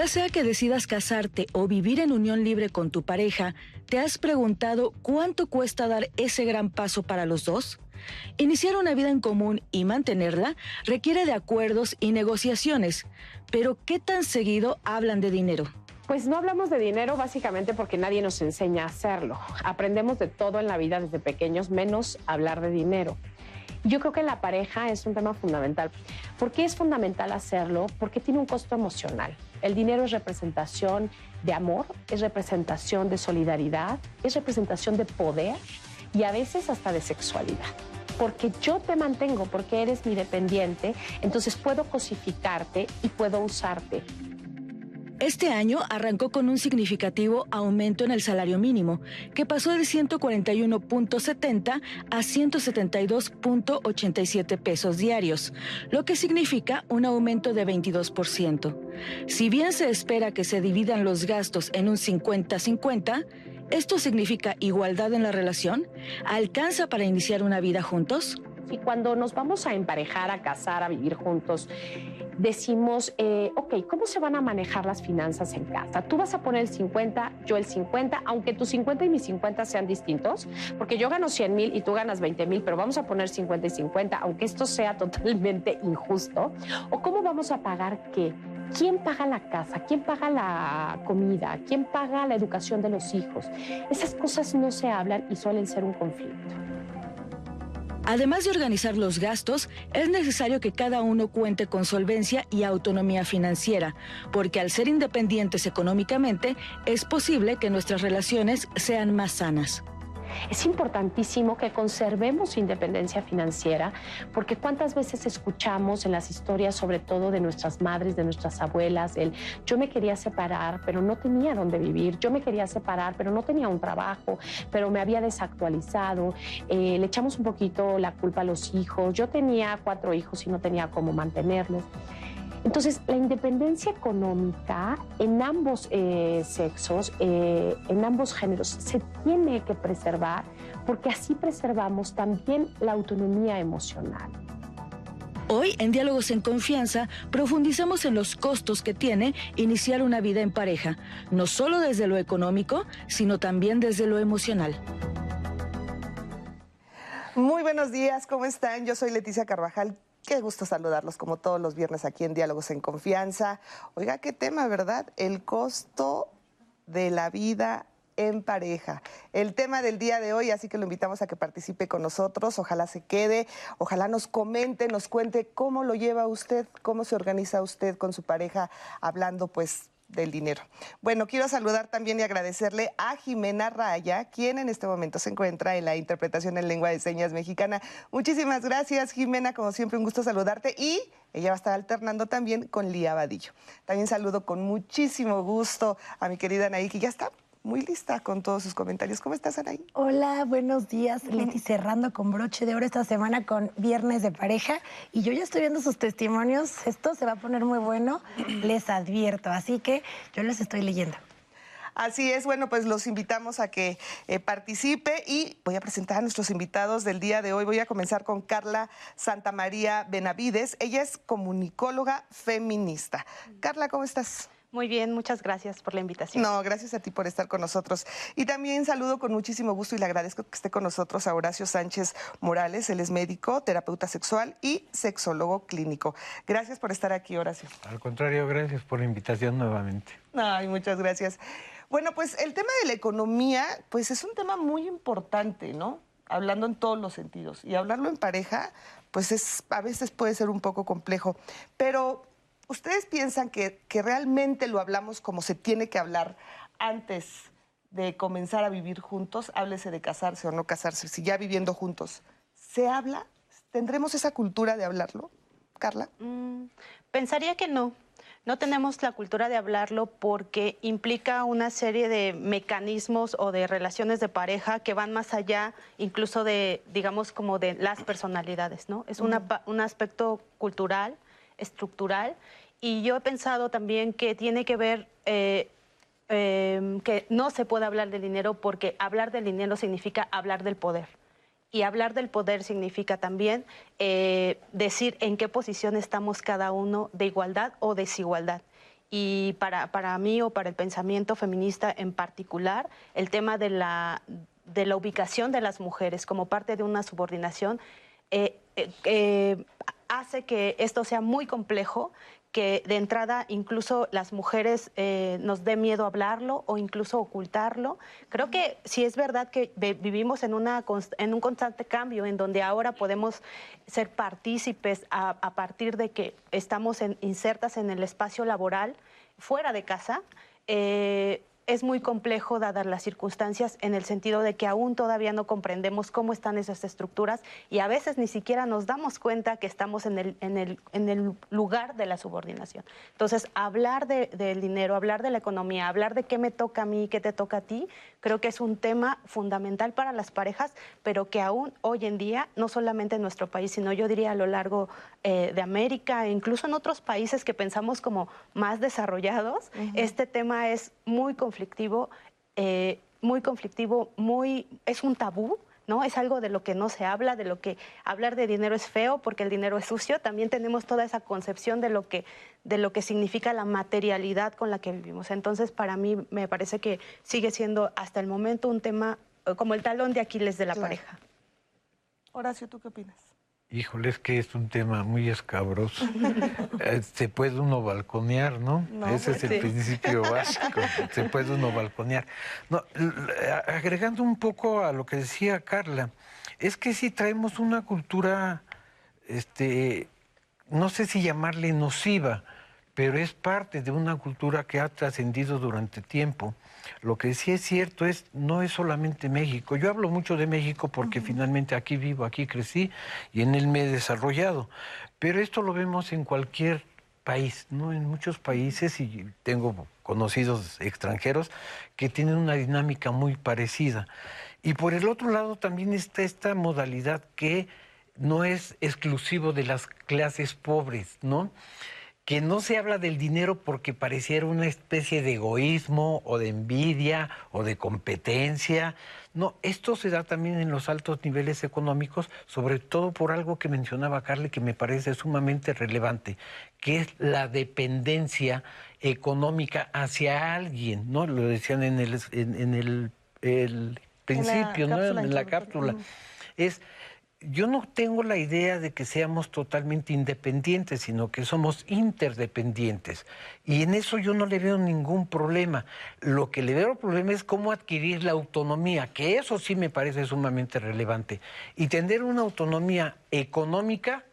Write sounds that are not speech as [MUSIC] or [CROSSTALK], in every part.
Ya sea que decidas casarte o vivir en unión libre con tu pareja, ¿te has preguntado cuánto cuesta dar ese gran paso para los dos? Iniciar una vida en común y mantenerla requiere de acuerdos y negociaciones, pero ¿qué tan seguido hablan de dinero? Pues no hablamos de dinero básicamente porque nadie nos enseña a hacerlo. Aprendemos de todo en la vida desde pequeños, menos hablar de dinero. Yo creo que la pareja es un tema fundamental. ¿Por qué es fundamental hacerlo? Porque tiene un costo emocional. El dinero es representación de amor, es representación de solidaridad, es representación de poder y a veces hasta de sexualidad. Porque yo te mantengo, porque eres mi dependiente, entonces puedo cosificarte y puedo usarte. Este año arrancó con un significativo aumento en el salario mínimo, que pasó de 141.70 a 172.87 pesos diarios, lo que significa un aumento de 22%. Si bien se espera que se dividan los gastos en un 50-50, ¿esto significa igualdad en la relación? ¿Alcanza para iniciar una vida juntos? Y cuando nos vamos a emparejar, a casar, a vivir juntos, decimos, eh, ok, ¿cómo se van a manejar las finanzas en casa? Tú vas a poner el 50, yo el 50, aunque tus 50 y mis 50 sean distintos, porque yo gano 100 mil y tú ganas 20 mil, pero vamos a poner 50 y 50, aunque esto sea totalmente [LAUGHS] injusto. ¿O cómo vamos a pagar qué? ¿Quién paga la casa? ¿Quién paga la comida? ¿Quién paga la educación de los hijos? Esas cosas no se hablan y suelen ser un conflicto. Además de organizar los gastos, es necesario que cada uno cuente con solvencia y autonomía financiera, porque al ser independientes económicamente, es posible que nuestras relaciones sean más sanas. Es importantísimo que conservemos independencia financiera, porque cuántas veces escuchamos en las historias, sobre todo de nuestras madres, de nuestras abuelas, el yo me quería separar, pero no tenía dónde vivir, yo me quería separar, pero no tenía un trabajo, pero me había desactualizado, eh, le echamos un poquito la culpa a los hijos, yo tenía cuatro hijos y no tenía cómo mantenerlos. Entonces, la independencia económica en ambos eh, sexos, eh, en ambos géneros, se tiene que preservar porque así preservamos también la autonomía emocional. Hoy, en Diálogos en Confianza, profundizamos en los costos que tiene iniciar una vida en pareja, no solo desde lo económico, sino también desde lo emocional. Muy buenos días, ¿cómo están? Yo soy Leticia Carvajal. Qué gusto saludarlos como todos los viernes aquí en Diálogos en Confianza. Oiga, qué tema, ¿verdad? El costo de la vida en pareja. El tema del día de hoy, así que lo invitamos a que participe con nosotros, ojalá se quede, ojalá nos comente, nos cuente cómo lo lleva usted, cómo se organiza usted con su pareja, hablando pues del dinero. Bueno, quiero saludar también y agradecerle a Jimena Raya, quien en este momento se encuentra en la interpretación en lengua de señas mexicana. Muchísimas gracias, Jimena, como siempre un gusto saludarte y ella va a estar alternando también con Lía Vadillo. También saludo con muchísimo gusto a mi querida que ya está muy lista con todos sus comentarios. ¿Cómo estás, Anaí? Hola, buenos días. Leti cerrando con broche de oro esta semana con Viernes de Pareja. Y yo ya estoy viendo sus testimonios. Esto se va a poner muy bueno, [CLEARS THROAT] les advierto. Así que yo les estoy leyendo. Así es, bueno, pues los invitamos a que eh, participe y voy a presentar a nuestros invitados del día de hoy. Voy a comenzar con Carla Santamaría Benavides. Ella es comunicóloga feminista. Carla, ¿cómo estás? Muy bien, muchas gracias por la invitación. No, gracias a ti por estar con nosotros. Y también saludo con muchísimo gusto y le agradezco que esté con nosotros a Horacio Sánchez Morales. Él es médico, terapeuta sexual y sexólogo clínico. Gracias por estar aquí, Horacio. Al contrario, gracias por la invitación nuevamente. Ay, muchas gracias. Bueno, pues el tema de la economía, pues es un tema muy importante, ¿no? Hablando en todos los sentidos. Y hablarlo en pareja, pues es, a veces puede ser un poco complejo. Pero ¿Ustedes piensan que, realmente lo hablamos como se tiene que hablar antes de comenzar a vivir juntos? Háblese de casarse o no casarse, si ya viviendo juntos. ¿Se habla? ¿Tendremos esa cultura de hablarlo, Carla? Mm, pensaría que no. No tenemos la cultura de hablarlo porque implica una serie de mecanismos o de relaciones de pareja que van más allá incluso de, digamos, como de las personalidades, ¿no? Es un aspecto cultural, estructural y yo he pensado también que tiene que ver eh, em, que no se puede hablar del dinero porque hablar del dinero significa hablar del poder. Y hablar del poder significa también eh, decir en qué posición estamos cada uno de igualdad o desigualdad. y para, para mí o para el pensamiento feminista en particular, el tema de la, de la ubicación de las mujeres como parte de una subordinación eh, hace que esto sea muy complejo, que de entrada incluso las mujeres nos dé miedo hablarlo o incluso ocultarlo. Creo que sí es verdad que vivimos en, una, en un constante cambio en donde ahora podemos ser partícipes a, partir de que estamos insertas en el espacio laboral fuera de casa es muy complejo dadas las circunstancias en el sentido de que aún todavía no comprendemos cómo están esas estructuras y a veces ni siquiera nos damos cuenta que estamos en el, en el, en el lugar de la subordinación. Entonces, hablar del dinero, hablar de la economía, hablar de qué me toca a mí, qué te toca a ti, creo que es un tema fundamental para las parejas, pero que aún hoy en día, no solamente en nuestro país, sino yo diría a lo largo eh, de América e incluso en otros países que pensamos como más desarrollados, este tema es muy conflictivo, eh, muy conflictivo, muy, es un tabú. ¿no? Es algo de lo que no se habla, de lo que hablar de dinero es feo porque el dinero es sucio. También tenemos toda esa concepción de lo que, de lo que significa la materialidad con la que vivimos. Entonces, para mí me parece que sigue siendo hasta el momento un tema eh, como el talón de Aquiles de la pareja. Horacio, ¿tú qué opinas? Híjole, es que es un tema muy escabroso. [LAUGHS] Eh, se puede uno balconear, ¿no? Ese es el principio [LAUGHS] básico. Se puede uno balconear. No, agregando un poco a lo que decía Carla, es que si traemos una cultura, este, no sé si llamarle nociva, pero es parte de una cultura que ha trascendido durante tiempo. Lo que sí es cierto es, no es solamente México. Yo hablo mucho de México porque finalmente aquí vivo, aquí crecí y en él me he desarrollado. Pero esto lo vemos en cualquier país, ¿no? En muchos países, y tengo conocidos extranjeros que tienen una dinámica muy parecida. Y por el otro lado también está esta modalidad que no es exclusivo de las clases pobres, ¿no? Que no se habla del dinero porque pareciera una especie de egoísmo o de envidia o de competencia. No, esto se da también en los altos niveles económicos, sobre todo por algo que mencionaba Carly que me parece sumamente relevante, que es la dependencia económica hacia alguien, ¿no? Lo decían en el, en, el, principio, ¿no? En la cápsula. Es yo no tengo la idea de que seamos totalmente independientes, sino que somos interdependientes. Y en eso yo no le veo ningún problema. Lo que le veo problema es cómo adquirir la autonomía, que eso sí me parece sumamente relevante. Y tener una autonomía económica,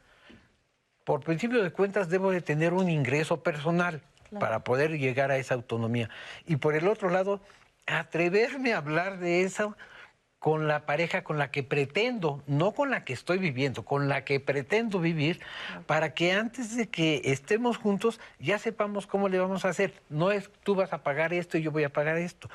por principio de cuentas, debo de tener un ingreso personal para poder llegar a esa autonomía. Y por el otro lado, atreverme a hablar de eso con la pareja con la que pretendo, no con la que estoy viviendo, con la que pretendo vivir, para que antes de que estemos juntos ya sepamos cómo le vamos a hacer. No es tú vas a pagar esto y yo voy a pagar esto.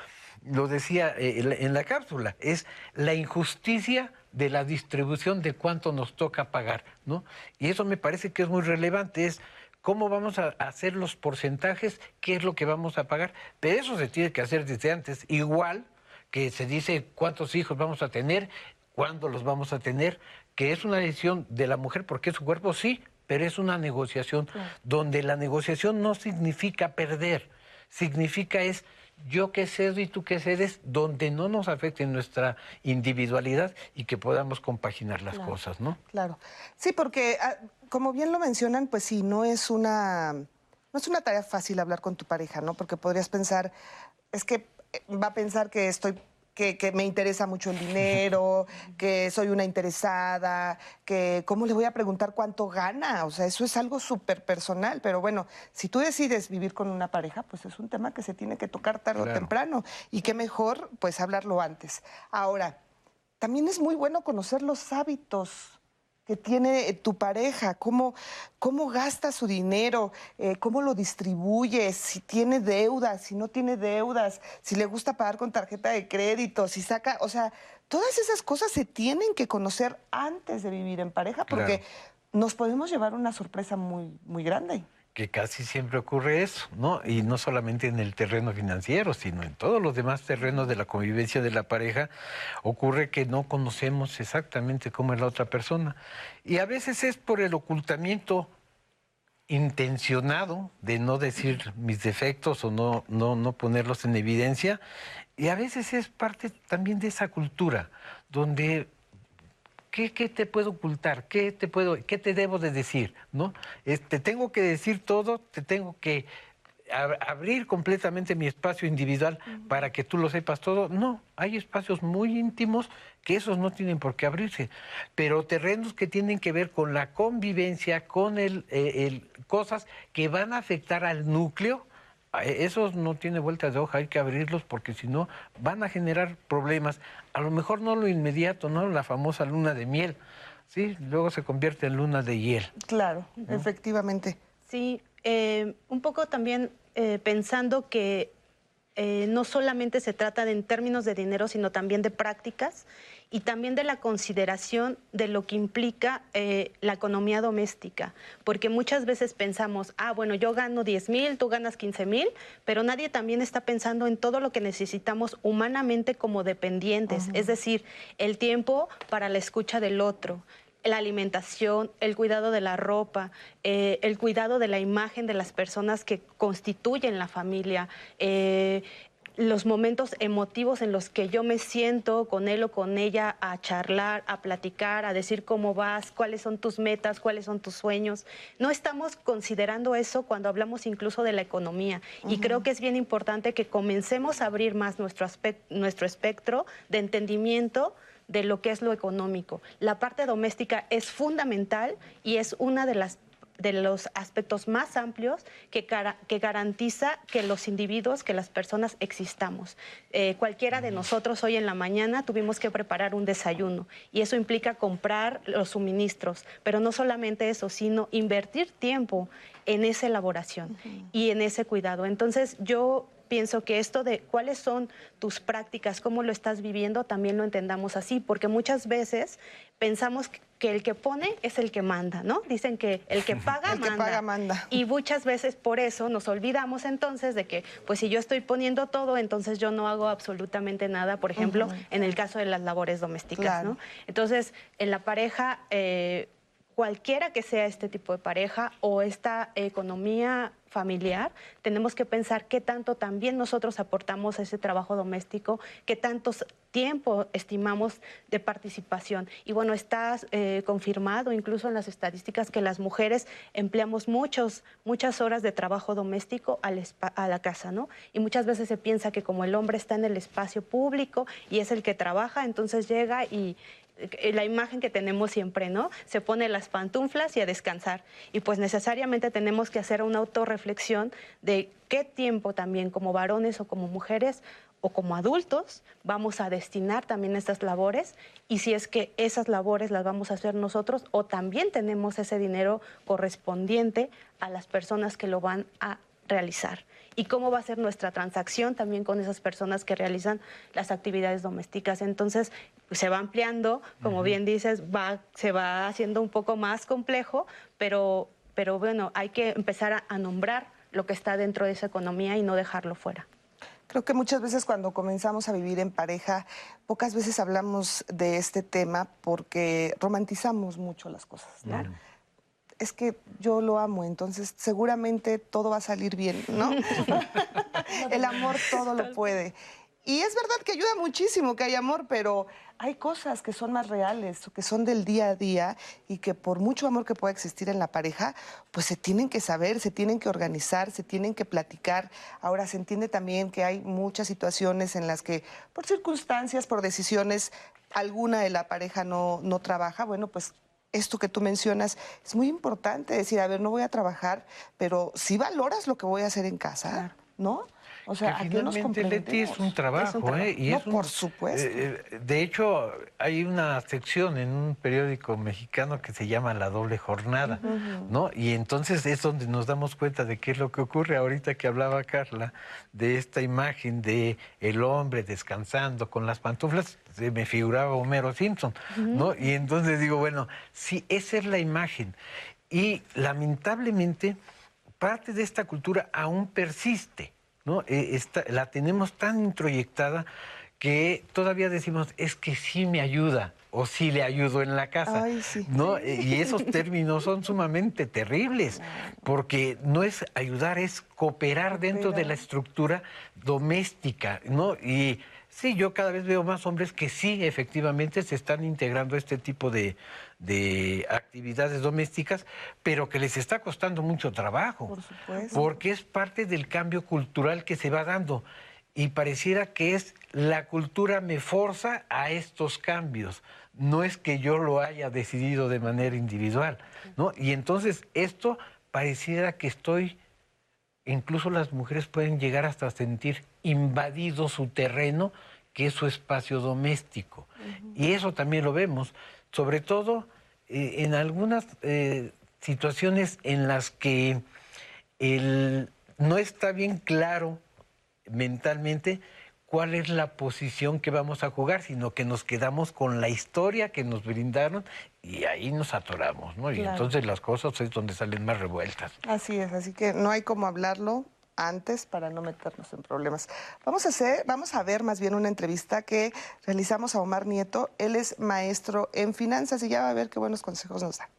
Lo decía eh, en la cápsula, es la injusticia de la distribución de cuánto nos toca pagar, ¿no? Y eso me parece que es muy relevante, es cómo vamos a hacer los porcentajes, qué es lo que vamos a pagar, pero eso se tiene que hacer desde antes, igual que se dice cuántos hijos vamos a tener, cuándo los vamos a tener, que es una decisión de la mujer porque es su cuerpo, sí, pero es una negociación donde la negociación no significa perder, significa es yo que cedo y tú que cedes, donde no nos afecte nuestra individualidad y que podamos compaginar las cosas, ¿no? Claro. Sí, porque ah, como bien lo mencionan, pues sí, no es una no es una tarea fácil hablar con tu pareja, ¿no? Porque podrías pensar, es que va a pensar que estoy que, me interesa mucho el dinero, [LAUGHS] que soy una interesada, que cómo le voy a preguntar cuánto gana. O sea, eso es algo súper personal. Pero bueno, si tú decides vivir con una pareja, pues es un tema que se tiene que tocar tarde o temprano. Y qué mejor, pues hablarlo antes. Ahora, también es muy bueno conocer los hábitos que tiene eh, tu pareja, cómo, cómo gasta su dinero, eh, cómo lo distribuye, si tiene deudas, si no tiene deudas, si le gusta pagar con tarjeta de crédito, si saca, o sea, todas esas cosas se tienen que conocer antes de vivir en pareja porque nos podemos llevar una sorpresa muy, muy grande que casi siempre ocurre eso, ¿no? Y no solamente en el terreno financiero, sino en todos los demás terrenos de la convivencia de la pareja, ocurre que no conocemos exactamente cómo es la otra persona. Y a veces es por el ocultamiento intencionado de no decir mis defectos o no, no, no ponerlos en evidencia. Y a veces es parte también de esa cultura, donde ¿qué, qué te puedo ocultar? ¿Qué te, puedo, ¿Qué te debo de decir? ¿no? te tengo que decir todo, te tengo que abrir completamente mi espacio individual para que tú lo sepas todo. No, hay espacios muy íntimos que esos no tienen por qué abrirse, pero terrenos que tienen que ver con la convivencia, con el, eh, el cosas que van a afectar al núcleo, esos no tiene vuelta de hoja, hay que abrirlos porque si no van a generar problemas. A lo mejor no lo inmediato, ¿no? La famosa luna de miel, ¿sí? Luego se convierte en luna de hiel. Claro, efectivamente. Sí, eh, un poco también eh, pensando que eh, no solamente se trata de en términos de dinero, sino también de prácticas y también de la consideración de lo que implica la economía doméstica, porque muchas veces pensamos, ah, bueno, yo gano 10 mil, tú ganas 15 mil, pero nadie también está pensando en todo lo que necesitamos humanamente como dependientes, es decir, el tiempo para la escucha del otro, la alimentación, el cuidado de la ropa, eh, el cuidado de la imagen de las personas que constituyen la familia, eh, los momentos emotivos en los que yo me siento con él o con ella a charlar, a platicar, a decir cómo vas, cuáles son tus metas, cuáles son tus sueños. No estamos considerando eso cuando hablamos incluso de la economía. Y creo que es bien importante que comencemos a abrir más nuestro, nuestro espectro de entendimiento de lo que es lo económico. La parte doméstica es fundamental y es una de las de los aspectos más amplios que, que, garantiza que los individuos, que las personas existamos. Eh, cualquiera de nosotros hoy en la mañana tuvimos que preparar un desayuno y eso implica comprar los suministros, pero no solamente eso, sino invertir tiempo en esa elaboración y en ese cuidado. Entonces yo pienso que esto de cuáles son tus prácticas, cómo lo estás viviendo, también lo entendamos así, porque muchas veces pensamos que el que pone es el que manda, ¿no? Dicen que el que [LAUGHS] paga, el manda. Que paga manda. Y muchas veces por eso nos olvidamos entonces de que, pues si yo estoy poniendo todo, entonces yo no hago absolutamente nada, por ejemplo, en el caso de las labores domésticas, ¿no? Entonces, en la pareja... Eh, cualquiera que sea este tipo de pareja o esta economía familiar, tenemos que pensar qué tanto también nosotros aportamos a ese trabajo doméstico, qué tanto tiempo estimamos de participación. Y bueno, está eh, confirmado incluso en las estadísticas que las mujeres empleamos muchos, muchas horas de trabajo doméstico a la casa, ¿no? Y muchas veces se piensa que como el hombre está en el espacio público y es el que trabaja, entonces llega y, la imagen que tenemos siempre, ¿no? Se pone las pantuflas y a descansar. Y pues necesariamente tenemos que hacer una autorreflexión de qué tiempo también como varones o como mujeres o como adultos vamos a destinar también estas labores y si es que esas labores las vamos a hacer nosotros o también tenemos ese dinero correspondiente a las personas que lo van a realizar y cómo va a ser nuestra transacción también con esas personas que realizan las actividades domésticas. Entonces, pues, se va ampliando, como bien dices, va, se va haciendo un poco más complejo, pero, pero bueno, hay que empezar a, a nombrar lo que está dentro de esa economía y no dejarlo fuera. Creo que muchas veces cuando comenzamos a vivir en pareja, pocas veces hablamos de este tema porque romantizamos mucho las cosas, ¿no? Es que yo lo amo, entonces seguramente todo va a salir bien, ¿no? [LAUGHS] El amor todo lo puede. Y es verdad que ayuda muchísimo que hay amor, pero hay cosas que son más reales, que son del día a día y que por mucho amor que pueda existir en la pareja, pues se tienen que saber, se tienen que organizar, se tienen que platicar. Ahora se entiende también que hay muchas situaciones en las que por circunstancias, por decisiones, alguna de la pareja no, no trabaja. Bueno, pues esto que tú mencionas es muy importante, decir, a ver, no voy a trabajar, pero si valoras lo que voy a hacer en casa, ¿no? O sea, que finalmente, Leti, es un trabajo, ¿eh? Y es por supuesto. Eh, eh, de hecho, hay una sección en un periódico mexicano que se llama La Doble Jornada, ¿no? Y entonces es donde nos damos cuenta de qué es lo que ocurre ahorita que hablaba Carla, de esta imagen de el hombre descansando con las pantuflas, se me figuraba Homero Simpson, ¿no? Y entonces digo, bueno, sí, esa es la imagen. Y lamentablemente, parte de esta cultura aún persiste. ¿No? Eh, la tenemos tan introyectada que todavía decimos, es que sí me ayuda o sí le ayudo en la casa. ¿no? Y esos términos son sumamente terribles, porque no es ayudar, es cooperar dentro de la estructura doméstica, ¿no? Y sí, yo cada vez veo más hombres que sí, efectivamente, se están integrando a este tipo de, de actividades domésticas, pero que les está costando mucho trabajo. Por supuesto. Porque es parte del cambio cultural que se va dando y pareciera que es la cultura me forza a estos cambios. No es que yo lo haya decidido de manera individual, ¿no? Y entonces esto pareciera que estoy, incluso las mujeres pueden llegar hasta sentir invadido su terreno, que es su espacio doméstico. Y eso también lo vemos, sobre todo eh, en algunas eh, situaciones en las que el, no está bien claro mentalmente cuál es la posición que vamos a jugar, sino que nos quedamos con la historia que nos brindaron y ahí nos atoramos, ¿no? Y entonces las cosas es donde salen más revueltas. Así es, así que no hay como hablarlo antes para no meternos en problemas. Vamos a hacer, vamos a ver más bien una entrevista que realizamos a Omar Nieto. Él es maestro en finanzas y ya va a ver qué buenos consejos nos da.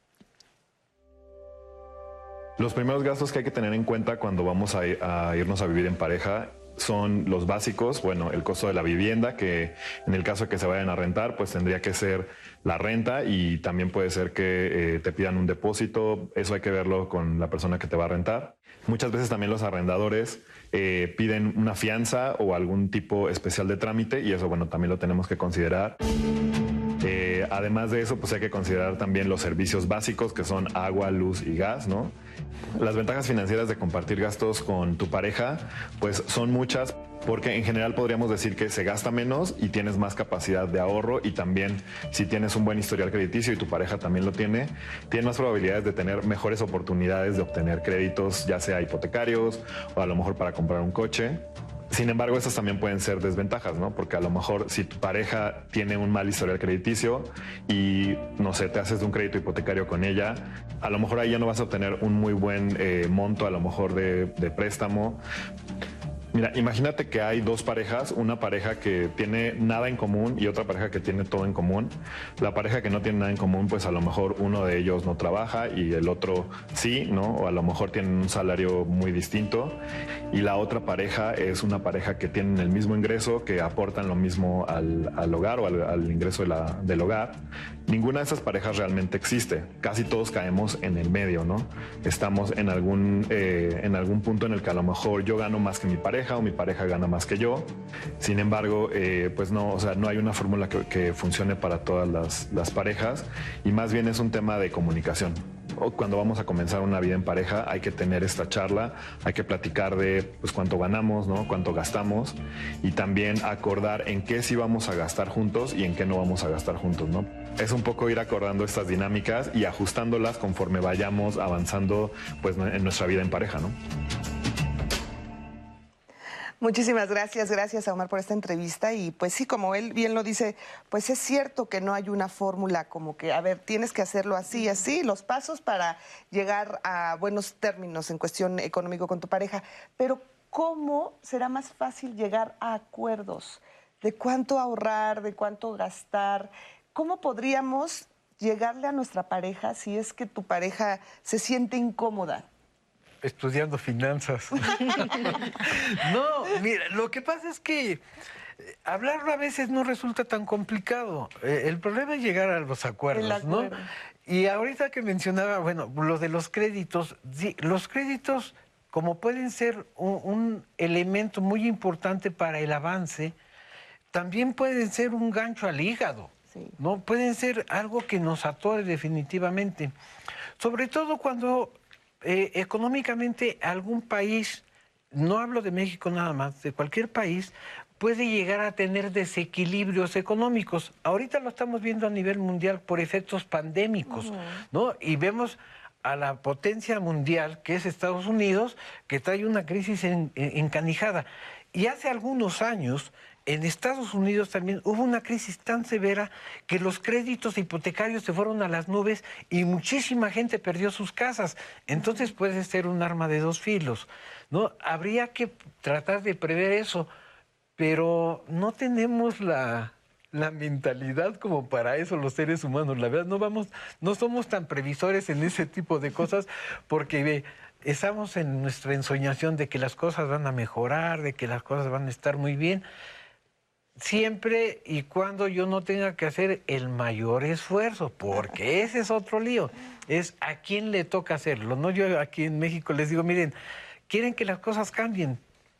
Los primeros gastos que hay que tener en cuenta cuando vamos a irnos a vivir en pareja son los básicos, bueno, el costo de la vivienda, que en el caso de que se vayan a rentar, pues tendría que ser la renta y también puede ser que eh, te pidan un depósito, eso hay que verlo con la persona que te va a rentar. Muchas veces también los arrendadores eh, piden una fianza o algún tipo especial de trámite y eso, bueno, también lo tenemos que considerar. Eh, además de eso, pues hay que considerar también los servicios básicos que son agua, luz y gas, ¿no? Las ventajas financieras de compartir gastos con tu pareja, pues son muchas, porque en general podríamos decir que se gasta menos y tienes más capacidad de ahorro y también si tienes un buen historial crediticio y tu pareja también lo tiene, tienes más probabilidades de tener mejores oportunidades de obtener créditos, ya sea hipotecarios o a lo mejor para comprar un coche. Sin embargo, estas también pueden ser desventajas, ¿no? Porque a lo mejor si tu pareja tiene un mal historial crediticio y, no sé, te haces un crédito hipotecario con ella, a lo mejor ahí ya no vas a obtener un muy buen eh, monto, a lo mejor de, de préstamo. Mira, imagínate que hay dos parejas, una pareja que tiene nada en común y otra pareja que tiene todo en común. La pareja que no tiene nada en común, pues a lo mejor uno de ellos no trabaja y el otro sí, ¿no? O a lo mejor tienen un salario muy distinto. Y la otra pareja es una pareja que tienen el mismo ingreso, que aportan lo mismo al, hogar o al, ingreso del hogar. Ninguna de esas parejas realmente existe. Casi todos caemos en el medio, ¿no? Estamos en algún, eh, en algún punto en el que a lo mejor yo gano más que mi pareja o mi pareja gana más que yo. Sin embargo, eh, pues no, o sea, no hay una fórmula que, funcione para todas las, las parejas y más bien es un tema de comunicación cuando vamos a comenzar una vida en pareja hay que tener esta charla, hay que platicar de pues, cuánto ganamos, ¿no? cuánto gastamos y también acordar en qué sí vamos a gastar juntos y en qué no vamos a gastar juntos. ¿no? Es un poco ir acordando estas dinámicas y ajustándolas conforme vayamos avanzando pues, en nuestra vida en pareja. ¿no? Muchísimas gracias, gracias a Omar por esta entrevista y pues sí, como él bien lo dice, pues es cierto que no hay una fórmula como que, a ver, tienes que hacerlo así, así, los pasos para llegar a buenos términos en cuestión económico con tu pareja, pero ¿cómo será más fácil llegar a acuerdos de cuánto ahorrar, de cuánto gastar? ¿Cómo podríamos llegarle a nuestra pareja si es que tu pareja se siente incómoda? estudiando finanzas. [LAUGHS] no, mira, lo que pasa es que eh, hablarlo a veces no resulta tan complicado. Eh, el problema es llegar a los acuerdos, ¿no? Y ahorita que mencionaba, bueno, lo de los créditos, los créditos, como pueden ser un, elemento muy importante para el avance, también pueden ser un gancho al hígado, ¿no? Pueden ser algo que nos atore definitivamente. Sobre todo cuando eh, económicamente algún país, no hablo de México nada más, de cualquier país, puede llegar a tener desequilibrios económicos. Ahorita lo estamos viendo a nivel mundial por efectos pandémicos, ¿no? Y vemos a la potencia mundial, que es Estados Unidos, que trae una crisis encanijada. Y hace algunos años en Estados Unidos también hubo una crisis tan severa que los créditos hipotecarios se fueron a las nubes y muchísima gente perdió sus casas. Entonces puede ser un arma de dos filos. ¿no? Habría que tratar de prever eso. pero no tenemos la, la mentalidad como para eso los seres humanos. La verdad, no vamos, no somos tan previsores en ese tipo de cosas [LAUGHS] porque estamos en nuestra ensoñación de que las cosas van a mejorar, de que las cosas van a estar muy bien. Siempre y cuando yo no tenga que hacer el mayor esfuerzo, porque ese es otro lío. Es a quién le toca hacerlo. No yo aquí en México les digo, miren, quieren que las cosas cambien,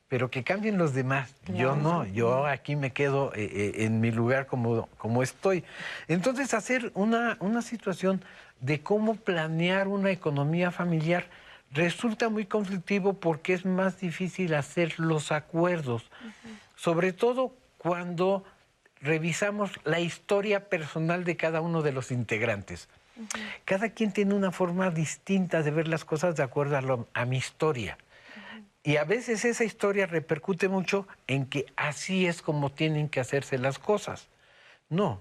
pero que cambien los demás. Yo no, yo aquí me quedo eh, eh, en mi lugar como, como estoy. Entonces, hacer una, una situación de cómo planear una economía familiar resulta muy conflictivo porque es más difícil hacer los acuerdos, sobre todo cuando revisamos la historia personal de cada uno de los integrantes. Cada quien tiene una forma distinta de ver las cosas de acuerdo a mi historia. Y a veces esa historia repercute mucho en que así es como tienen que hacerse las cosas. No,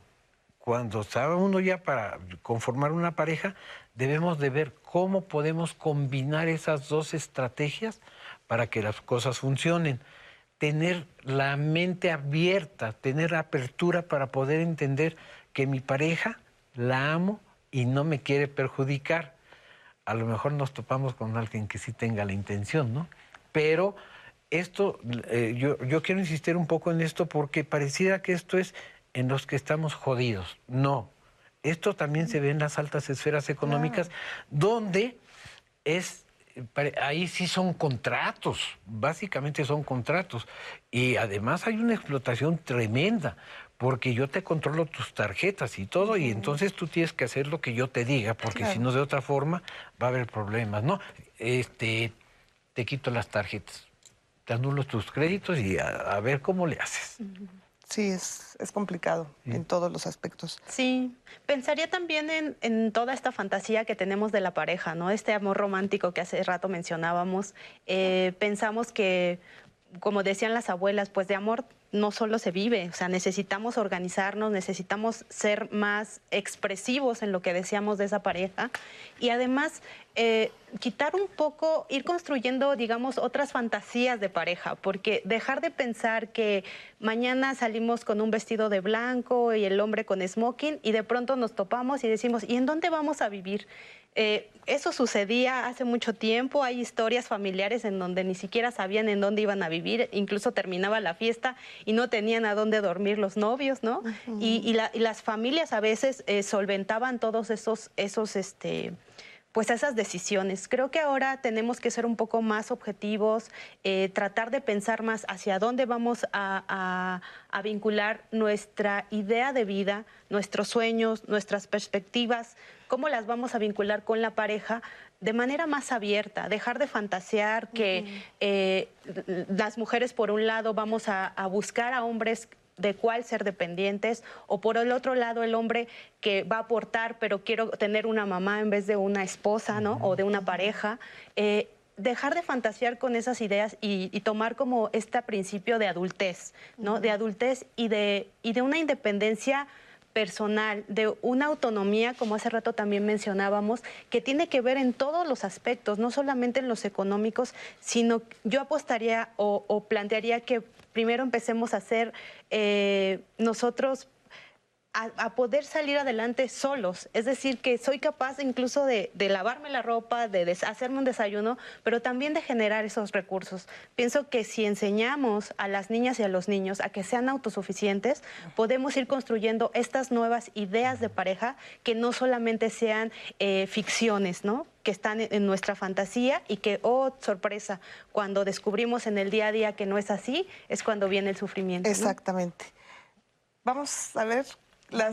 cuando está uno ya para conformar una pareja, debemos de ver cómo podemos combinar esas dos estrategias para que las cosas funcionen. Tener la mente abierta, tener apertura para poder entender que mi pareja la amo y no me quiere perjudicar. A lo mejor nos topamos con alguien que sí tenga la intención, ¿no? Pero esto, eh, yo, quiero insistir un poco en esto porque pareciera que esto es en los que estamos jodidos. No, esto también se ve en las altas esferas económicas, donde es, ahí sí son contratos, básicamente son contratos. Y además hay una explotación tremenda, porque yo te controlo tus tarjetas y todo, y entonces tú tienes que hacer lo que yo te diga, porque si no de otra forma va a haber problemas, ¿no? Este, te quito las tarjetas, te anulo tus créditos y a, ver cómo le haces. Sí, es, es complicado en todos los aspectos. Sí, pensaría también en, en, toda esta fantasía que tenemos de la pareja, ¿no? Este amor romántico que hace rato mencionábamos. Eh, pensamos que, como decían las abuelas, pues de amor no solo se vive, o sea, necesitamos organizarnos, necesitamos ser más expresivos en lo que decíamos de esa pareja y además eh, quitar un poco, ir construyendo, digamos, otras fantasías de pareja, porque dejar de pensar que mañana salimos con un vestido de blanco y el hombre con smoking y de pronto nos topamos y decimos, ¿y en dónde vamos a vivir? Eh, eso sucedía hace mucho tiempo, hay historias familiares en donde ni siquiera sabían en dónde iban a vivir, incluso terminaba la fiesta y no tenían a dónde dormir los novios, ¿no? y, las familias a veces eh, solventaban todos esos, esos, este, pues esas decisiones. Creo que ahora tenemos que ser un poco más objetivos, eh, tratar de pensar más hacia dónde vamos a, vincular nuestra idea de vida, nuestros sueños, nuestras perspectivas, cómo las vamos a vincular con la pareja de manera más abierta, dejar de fantasear que eh, las mujeres por un lado vamos a, a buscar a hombres de cuál ser dependientes, o por el otro lado el hombre que va a aportar, pero quiero tener una mamá en vez de una esposa, ¿no? O de una pareja. Eh, dejar de fantasear con esas ideas y, tomar como este principio de adultez, ¿no? De adultez y de, y de una independencia personal, de una autonomía, como hace rato también mencionábamos, que tiene que ver en todos los aspectos, no solamente en los económicos, sino yo apostaría o plantearía que primero empecemos a hacer eh, nosotros a, poder salir adelante solos. Es decir, que soy capaz incluso de, lavarme la ropa, de hacerme un desayuno, pero también de generar esos recursos. Pienso que si enseñamos a las niñas y a los niños a que sean autosuficientes, podemos ir construyendo estas nuevas ideas de pareja que no solamente sean eh, ficciones, ¿no? que están en nuestra fantasía y que, oh, sorpresa, cuando descubrimos en el día a día que no es así, es cuando viene el sufrimiento. Exactamente. Vamos a ver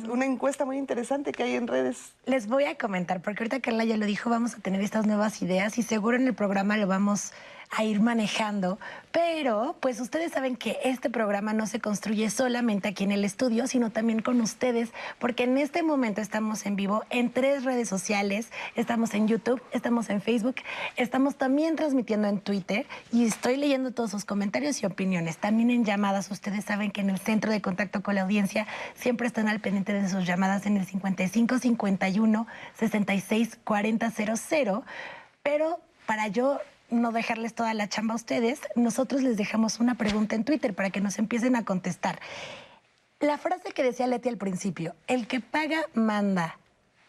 una encuesta muy interesante que hay en redes. Les voy a comentar, porque ahorita Carla ya lo dijo, vamos a tener estas nuevas ideas y seguro en el programa lo vamos a ir manejando. Pero, pues ustedes saben que este programa no se construye solamente aquí en el estudio, sino también con ustedes, porque en este momento estamos en vivo en tres redes sociales. Estamos en YouTube, estamos en Facebook, estamos también transmitiendo en Twitter y estoy leyendo todos sus comentarios y opiniones. También en llamadas, ustedes saben que en el centro de contacto con la audiencia siempre están al pendiente de sus llamadas en el 55 51 66 40 00. Pero para yo no dejarles toda la chamba a ustedes, nosotros les dejamos una pregunta en Twitter para que nos empiecen a contestar. La frase que decía Leti al principio, el que paga manda.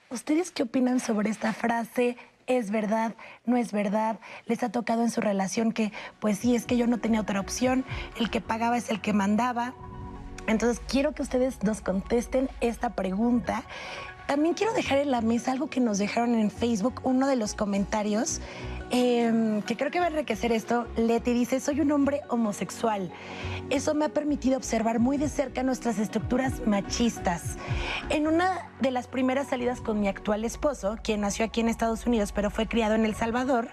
¿Ustedes qué opinan sobre esta frase? ¿Es verdad? ¿No es verdad? ¿Les ha tocado en su relación que, pues sí, es que yo no tenía otra opción? El que pagaba es el que mandaba. Entonces, quiero que ustedes nos contesten esta pregunta. También quiero dejar en la mesa algo que nos dejaron en Facebook, uno de los comentarios Em, que creo que va a enriquecer esto. Leti dice, soy un hombre homosexual. Eso me ha permitido observar muy de cerca nuestras estructuras machistas. En una de las primeras salidas con mi actual esposo, quien nació aquí en Estados Unidos pero fue criado en El Salvador,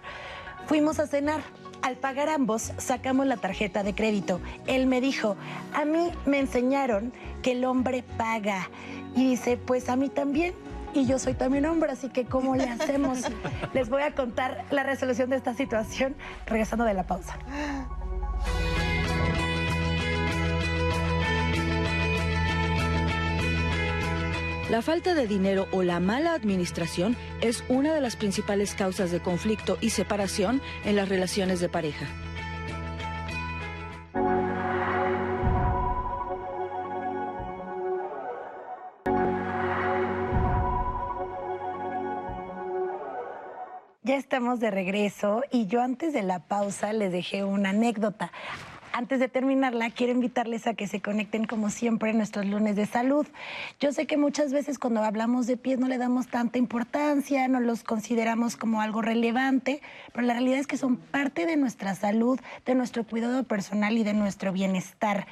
fuimos a cenar. Al pagar ambos, sacamos la tarjeta de crédito. Él me dijo, a mí me enseñaron que el hombre paga. Y dice, pues a mí también y yo soy también hombre, así que ¿cómo le hacemos? [LAUGHS] Les voy a contar la resolución de esta situación regresando de la pausa. La falta de dinero o la mala administración es una de las principales causas de conflicto y separación en las relaciones de pareja. Ya estamos de regreso y yo antes de la pausa les dejé una anécdota. Antes de terminarla, quiero invitarles a que se conecten como siempre en nuestros lunes de salud. Yo sé que muchas veces cuando hablamos de pies no le damos tanta importancia, no los consideramos como algo relevante, pero la realidad es que son parte de nuestra salud, de nuestro cuidado personal y de nuestro bienestar.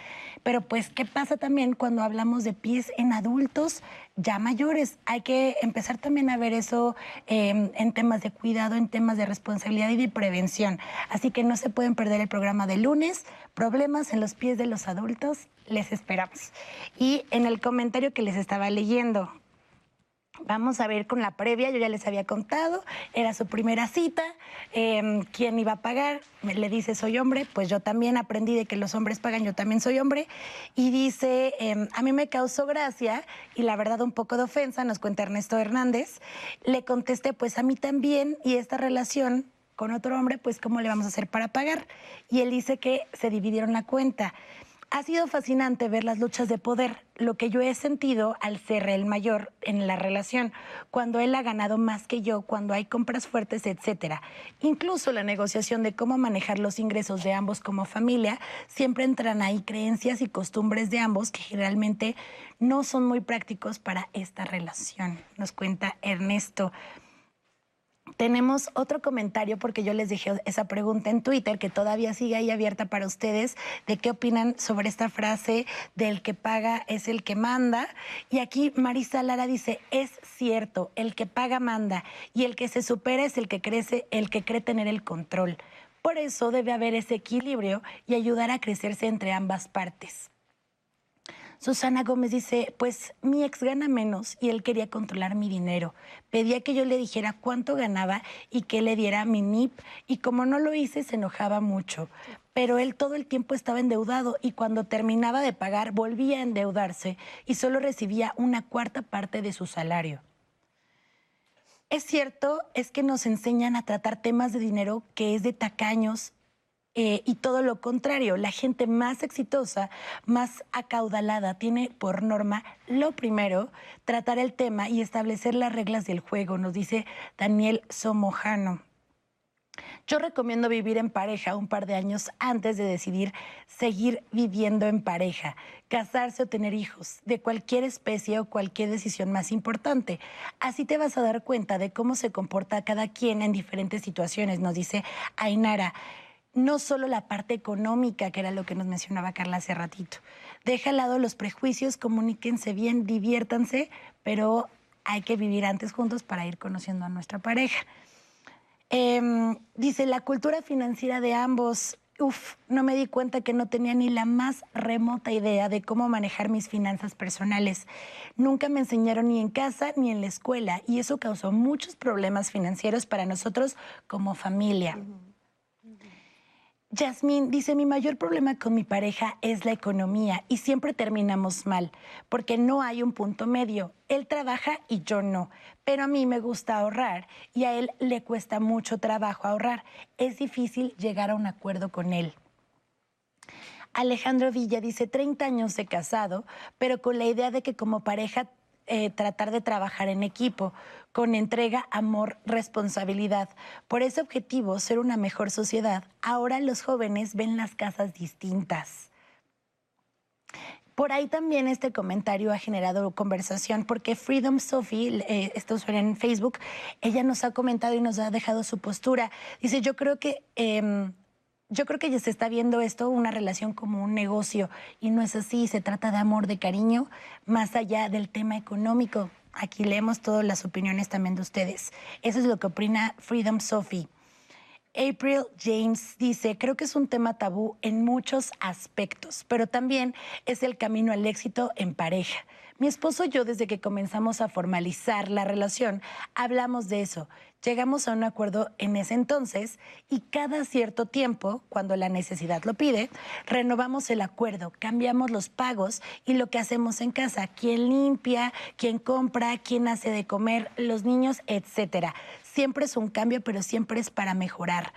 Pero pues, ¿qué pasa también cuando hablamos de pies en adultos? ya mayores. Hay que empezar también a ver eso em, en temas de cuidado, en temas de responsabilidad y de prevención. Así que no se pueden perder el programa de lunes. Problemas en los pies de los adultos, les esperamos. Y en el comentario que les estaba leyendo, Vamos a ver con la previa, yo ya les había contado, era su primera cita, em, ¿quién iba a pagar? Le dice, soy hombre, pues yo también aprendí de que los hombres pagan, yo también soy hombre. Y dice, em, a mí me causó gracia y la verdad un poco de ofensa, nos cuenta Ernesto Hernández. Le contesté, pues a mí también, y esta relación con otro hombre, pues ¿cómo le vamos a hacer para pagar? Y él dice que se dividieron la cuenta. Ha sido fascinante ver las luchas de poder, lo que yo he sentido al ser el mayor en la relación, cuando él ha ganado más que yo, cuando hay compras fuertes, etcétera. Incluso la negociación de cómo manejar los ingresos de ambos como familia, siempre entran ahí creencias y costumbres de ambos que generalmente no son muy prácticos para esta relación, nos cuenta Ernesto. Tenemos otro comentario porque yo les dejé esa pregunta en Twitter que todavía sigue ahí abierta para ustedes de qué opinan sobre esta frase del que paga es el que manda. Y aquí Marisa Lara dice, es cierto, el que paga manda y el que se supera es el que crece, el que cree tener el control. Por eso debe haber ese equilibrio y ayudar a crecerse entre ambas partes. Susana Gómez dice, pues mi ex gana menos y él quería controlar mi dinero. Pedía que yo le dijera cuánto ganaba y que le diera mi NIP y como no lo hice se enojaba mucho. Pero él todo el tiempo estaba endeudado y cuando terminaba de pagar volvía a endeudarse y solo recibía una cuarta parte de su salario. Es cierto, es que nos enseñan a tratar temas de dinero que es de tacaños eh, y todo lo contrario, la gente más exitosa, más acaudalada, tiene por norma lo primero, tratar el tema y establecer las reglas del juego, nos dice Daniel Somojano. Yo recomiendo vivir en pareja un par de años antes de decidir seguir viviendo en pareja, casarse o tener hijos, de cualquier especie o cualquier decisión más importante. Así te vas a dar cuenta de cómo se comporta cada quien en diferentes situaciones, nos dice Ainara no solo la parte económica, que era lo que nos mencionaba Carla hace ratito. Deja al lado los prejuicios, comuníquense bien, diviértanse, pero hay que vivir antes juntos para ir conociendo a nuestra pareja. Em, dice, la cultura financiera de ambos, uff, no me di cuenta que no tenía ni la más remota idea de cómo manejar mis finanzas personales. Nunca me enseñaron ni en casa ni en la escuela y eso causó muchos problemas financieros para nosotros como familia. Yasmín dice, mi mayor problema con mi pareja es la economía y siempre terminamos mal, porque no hay un punto medio. Él trabaja y yo no, pero a mí me gusta ahorrar y a él le cuesta mucho trabajo ahorrar. Es difícil llegar a un acuerdo con él. Alejandro Villa dice 30 años de casado, pero con la idea de que como pareja eh, tratar de trabajar en equipo, con entrega, amor, responsabilidad. Por ese objetivo, ser una mejor sociedad, ahora los jóvenes ven las casas distintas. Por ahí también este comentario ha generado conversación porque Freedom Sophie, eh, suena en Facebook, ella nos ha comentado y nos ha dejado su postura. Dice, yo creo que... Em, yo creo que ya se está viendo esto, una relación como un negocio, y no es así, se trata de amor, de cariño, más allá del tema económico. Aquí leemos todas las opiniones también de ustedes. Eso es lo que opina Freedom Sophie. April James dice, creo que es un tema tabú en muchos aspectos, pero también es el camino al éxito en pareja. Mi esposo y yo, desde que comenzamos a formalizar la relación, hablamos de eso. Llegamos a un acuerdo en ese entonces y cada cierto tiempo, cuando la necesidad lo pide, renovamos el acuerdo, cambiamos los pagos y lo que hacemos en casa, quién limpia, quién compra, quién hace de comer, los niños, etcétera. Siempre es un cambio, pero siempre es para mejorar.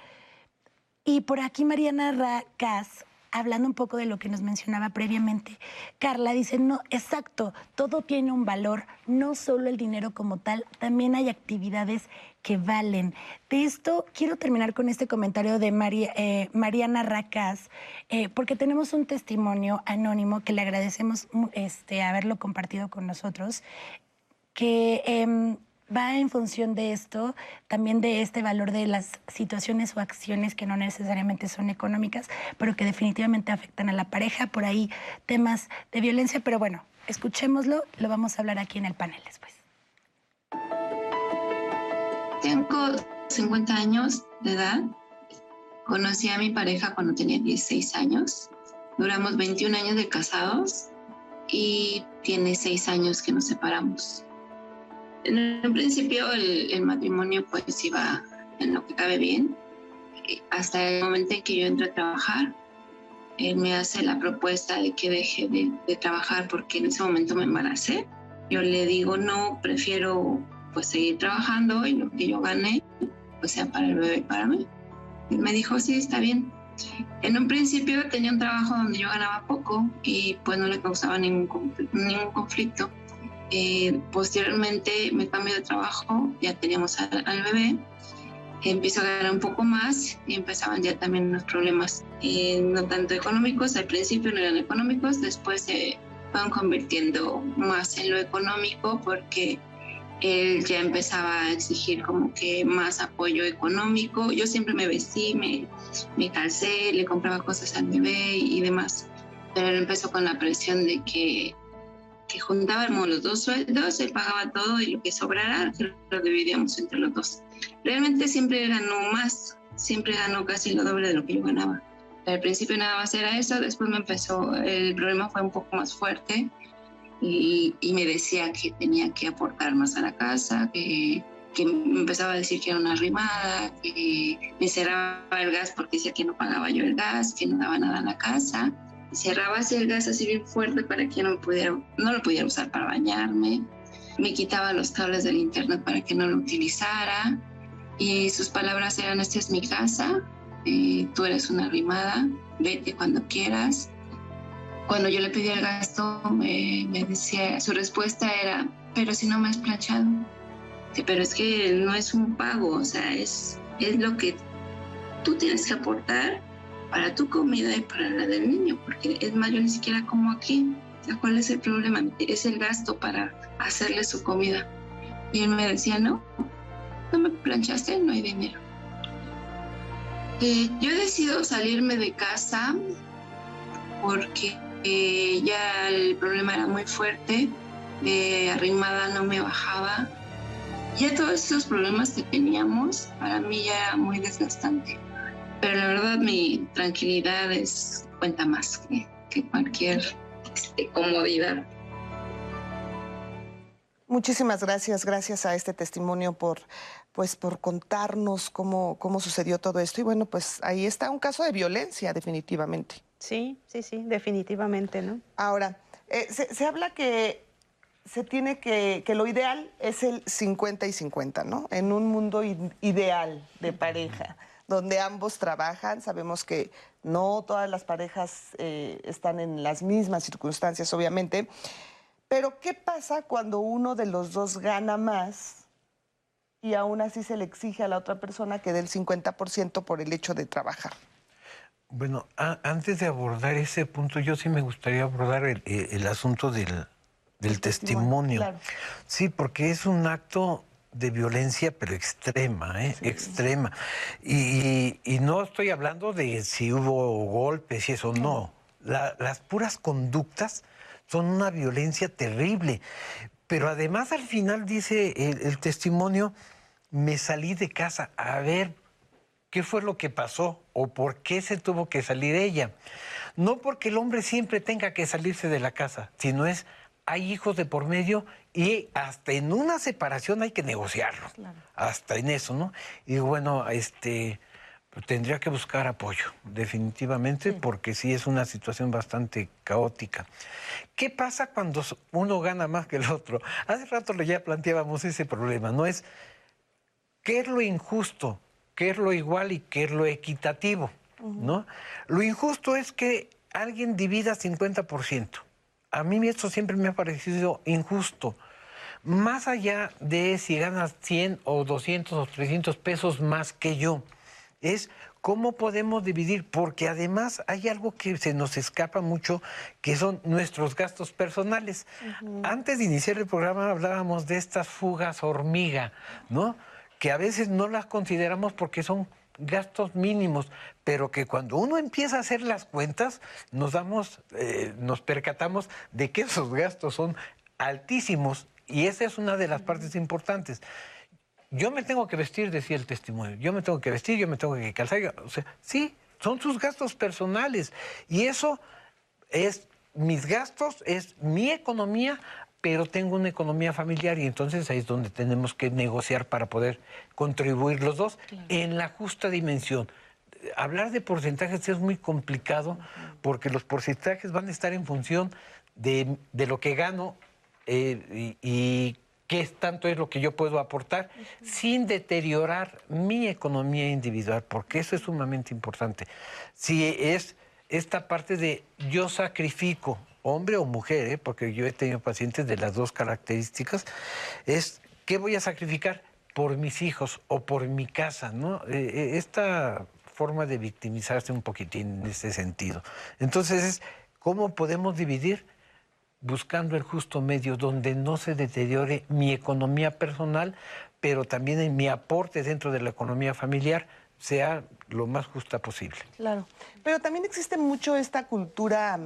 Y por aquí Mariana Racas hablando un poco de lo que nos mencionaba previamente, Carla dice, no, exacto, todo tiene un valor, no solo el dinero como tal, también hay actividades que valen. De esto quiero terminar con este comentario de eh, Mariana Racaz, eh, porque tenemos un testimonio anónimo que le agradecemos este, haberlo compartido con nosotros, que em, va en función de esto, también de este valor de las situaciones o acciones que no necesariamente son económicas, pero que definitivamente afectan a la pareja, por ahí temas de violencia, pero bueno, escuchémoslo, lo vamos a hablar aquí en el panel después. Tengo 50 años de edad, conocí a mi pareja cuando tenía 16 años, duramos 21 años de casados y tiene 6 años que nos separamos en un principio el, matrimonio pues iba en lo que cabe bien, hasta el momento en que yo entré a trabajar. Él me hace la propuesta de que deje de, trabajar porque en ese momento me embaracé. Yo le digo, no, prefiero pues seguir trabajando y lo que yo gane pues sea para el bebé y para mí. Él me dijo, sí, está bien. En un principio tenía un trabajo donde yo ganaba poco y pues no le causaba ningún, ningún conflicto. Eh, posteriormente me cambio de trabajo, ya teníamos al, bebé, empiezo a ganar un poco más y empezaban ya también los problemas, eh, no tanto económicos, al principio no eran económicos, después se van convirtiendo más en lo económico porque él ya empezaba a exigir como que más apoyo económico. Yo siempre me vestí, me, me calcé, le compraba cosas al bebé y demás. Pero él empezó con la presión de que que juntábamos los dos sueldos, él pagaba todo y lo que sobrara lo dividíamos entre los dos. Realmente siempre ganó más, siempre ganó casi lo doble de lo que yo ganaba. Al principio nada más era eso, después me empezó, el problema fue un poco más fuerte y, y me decía que tenía que aportar más a la casa, que, que me empezaba a decir que era una rimada, que me cerraba el gas porque decía que no pagaba yo el gas, que no daba nada a la casa cerraba así el gas así bien fuerte para que no, pudiera, no lo pudiera usar para bañarme. Me quitaba los cables del internet para que no lo utilizara. Y sus palabras eran, esta es mi casa, eh, tú eres una rimada, vete cuando quieras. Cuando yo le pedí el gasto, me decía, su respuesta era, pero si no me has planchado. pero es que no es un pago, o sea, es, es lo que tú tienes que aportar para tu comida y para la del niño, porque es más, yo ni siquiera como aquí. ¿Cuál es el problema? Es el gasto para hacerle su comida. Y él me decía, no, no me planchaste, no hay dinero. Eh, yo he decidido salirme de casa porque eh, ya el problema era muy fuerte, de arrimada no me bajaba. Ya todos esos problemas que teníamos, para mí ya era muy desgastante. Pero la verdad mi tranquilidad es cuenta más que, cualquier este, comodidad. muchísimas gracias, gracias a este testimonio por, pues, por contarnos cómo, cómo sucedió todo esto. Y bueno, pues ahí está un caso de violencia, definitivamente. Sí, sí, sí, definitivamente, ¿no? Ahora, eh, se, habla que se tiene que, que lo ideal es el 50 y 50, ¿no? En un mundo ideal de pareja, donde ambos trabajan, sabemos que no todas las parejas eh, están en las mismas circunstancias, obviamente, pero ¿qué pasa cuando uno de los dos gana más y aún así se le exige a la otra persona que dé el 50% por el hecho de trabajar? Bueno, antes de abordar ese punto, yo sí me gustaría abordar el, asunto del, testimonio. Sí, porque es un acto de violencia, pero extrema, ¿eh? extrema. Y, no estoy hablando de si hubo golpes y eso, no. las puras conductas son una violencia terrible. Pero además al final dice el, testimonio, me salí de casa a ver qué fue lo que pasó o por qué se tuvo que salir ella. No porque el hombre siempre tenga que salirse de la casa, sino es, hay hijos de por medio y hasta en una separación hay que negociarlo. Hasta en eso, ¿no? Y bueno, este tendría que buscar apoyo, definitivamente, porque sí es una situación bastante caótica. ¿Qué pasa cuando uno gana más que el otro? Hace rato ya planteábamos ese problema, ¿no? Es qué es lo injusto, qué es lo igual y qué es lo equitativo, ¿no? Lo injusto es que alguien divida 50%. A mí esto siempre me ha parecido injusto. Más allá de si ganas 100 o 200 o 300 pesos más que yo es cómo podemos dividir, porque además hay algo que se nos escapa mucho, que son nuestros gastos personales. Antes de iniciar el programa hablábamos de estas fugas hormiga, ¿no? Que a veces no las consideramos porque son gastos mínimos, pero que cuando uno empieza a hacer las cuentas, nos damos, eh, nos percatamos de que esos gastos son altísimos y esa es una de las partes importantes. Yo me tengo que vestir, decía el testimonio, yo me tengo que vestir, yo me tengo que calzar, o sea, sí, son sus gastos personales y eso es mis gastos, es mi economía, pero tengo una economía familiar y entonces ahí es donde tenemos que negociar para poder contribuir los dos en la justa dimensión. Hablar de porcentajes es muy complicado porque los porcentajes van a estar en función de, lo que gano eh, y, y qué tanto es lo que yo puedo aportar sin deteriorar mi economía individual, porque eso es sumamente importante. Si es esta parte de yo sacrifico, hombre o mujer, ¿eh? porque yo he tenido pacientes de las dos características, es qué voy a sacrificar por mis hijos o por mi casa, ¿no? Eh, eh, esta forma de victimizarse un poquitín en ese sentido. Entonces es cómo podemos dividir buscando el justo medio donde no se deteriore mi economía personal, pero también en mi aporte dentro de la economía familiar sea lo más justa posible. Claro, pero también existe mucho esta cultura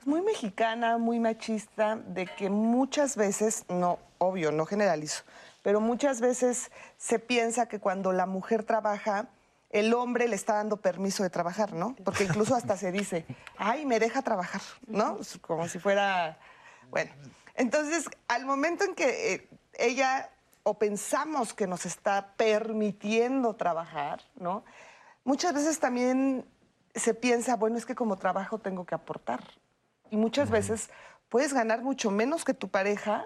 pues, muy mexicana, muy machista, de que muchas veces, no, obvio, no generalizo, pero muchas veces se piensa que cuando la mujer trabaja, el hombre le está dando permiso de trabajar, ¿no? Porque incluso hasta se dice, ay, me deja trabajar, ¿no? Como si fuera... Bueno, entonces, al momento en que eh, ella o pensamos que nos está permitiendo trabajar, ¿no? Muchas veces también se piensa, bueno, es que como trabajo tengo que aportar. Y muchas veces puedes ganar mucho menos que tu pareja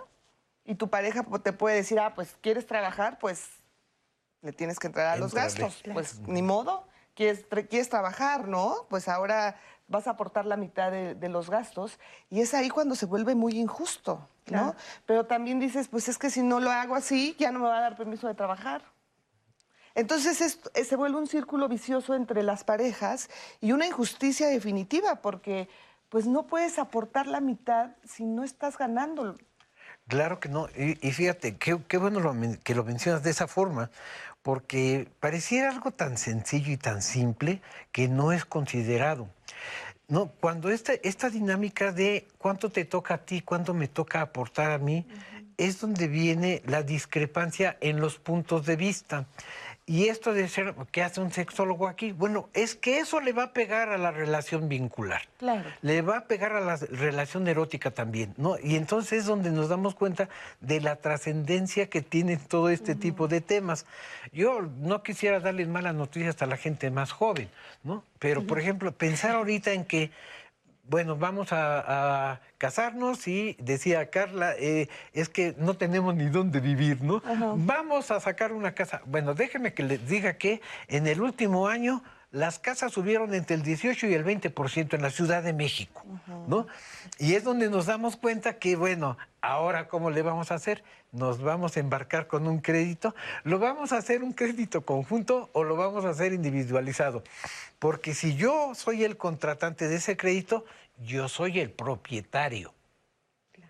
y tu pareja te puede decir, ah, pues quieres trabajar, pues le tienes que entrar a los gastos. Pues ni modo, quieres, quieres trabajar, ¿no? Pues ahora vas a aportar la mitad de, los gastos y es ahí cuando se vuelve muy injusto, ¿no? Pero también dices, pues es que si no lo hago así, ya no me va a dar permiso de trabajar. Entonces se vuelve un círculo vicioso entre las parejas y una injusticia definitiva porque pues no puedes aportar la mitad si no estás ganando. Claro que no. Y, fíjate, qué, bueno que lo mencionas de esa forma, porque pareciera algo tan sencillo y tan simple que no es considerado. No, cuando esta, esta dinámica de cuánto te toca a ti, cuánto me toca aportar a mí, es donde viene la discrepancia en los puntos de vista. Y esto de ser, ¿qué hace un sexólogo aquí? Bueno, es que eso le va a pegar a la relación vincular. Claro. Le va a pegar a la relación erótica también, ¿no? Y entonces es donde nos damos cuenta de la trascendencia que tiene todo este tipo de temas. Yo no quisiera darles malas noticias a la gente más joven, ¿no? Pero, por ejemplo, pensar ahorita en que bueno, vamos a, casarnos y decía Carla, eh, es que no tenemos ni dónde vivir, ¿no? Vamos a sacar una casa. Bueno, déjeme que les diga que en el último año las casas subieron entre el 18 y el 20% en la Ciudad de México, ¿no? Y es donde nos damos cuenta que, bueno, ahora cómo le vamos a hacer? Nos vamos a embarcar con un crédito, lo vamos a hacer un crédito conjunto o lo vamos a hacer individualizado. Porque si yo soy el contratante de ese crédito, yo soy el propietario.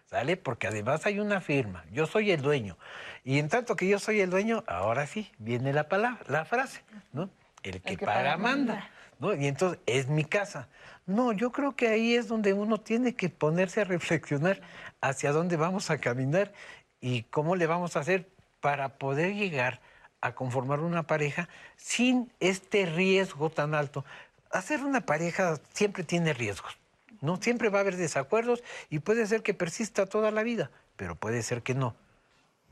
¿Sale? Porque además hay una firma, yo soy el dueño. Y en tanto que yo soy el dueño, ahora sí, viene la palabra, la frase, ¿no? El que, paga, manda. ¿no? Y entonces es mi casa. No, yo creo que ahí es donde uno tiene que ponerse a reflexionar hacia dónde vamos a caminar y cómo le vamos a hacer para poder llegar a conformar una pareja sin este riesgo tan alto. Hacer una pareja siempre tiene riesgos, ¿no? Siempre va a haber desacuerdos y puede ser que persista toda la vida, pero puede ser que no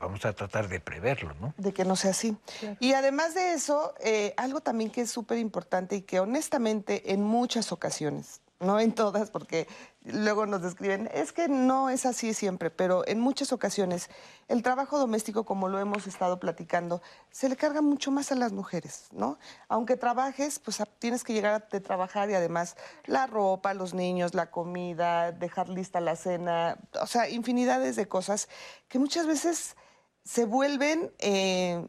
vamos a tratar de preverlo, ¿no? De que no sea así. Y además de eso, eh, algo también que es súper importante y que honestamente en muchas ocasiones, no en todas, porque luego nos describen, es que no es así siempre, pero en muchas ocasiones el trabajo doméstico, como lo hemos estado platicando, se le carga mucho más a las mujeres, ¿no? Aunque trabajes, pues tienes que llegar a trabajar y además la ropa, los niños, la comida, dejar lista la cena, o sea, infinidades de cosas que muchas veces se vuelven eh,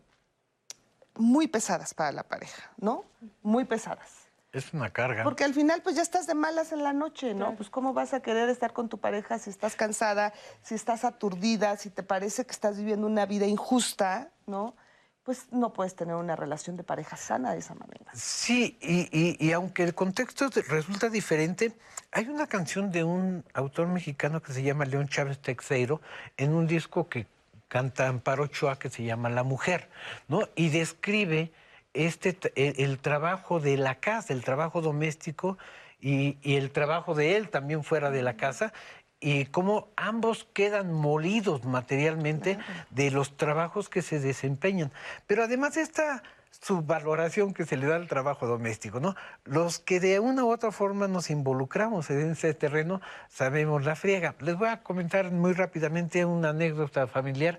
muy pesadas para la pareja, ¿no? Muy pesadas. Es una carga. Porque al final, pues ya estás de malas en la noche, ¿no? Pues cómo vas a querer estar con tu pareja si estás cansada, si estás aturdida, si te parece que estás viviendo una vida injusta, ¿no? Pues no puedes tener una relación de pareja sana de esa manera. Sí, y, y aunque el contexto resulta diferente, hay una canción de un autor mexicano que se llama León Chávez Texeiro en un disco que canta Amparo Ochoa que se llama La Mujer, ¿no? Y describe este, el, trabajo de la casa, el trabajo doméstico y, el trabajo de él también fuera de la casa y cómo ambos quedan molidos materialmente de los trabajos que se desempeñan. Pero además esta subvaloración que se le da al trabajo doméstico, ¿no? Los que de una u otra forma nos involucramos en ese terreno sabemos la friega. Les voy a comentar muy rápidamente una anécdota familiar,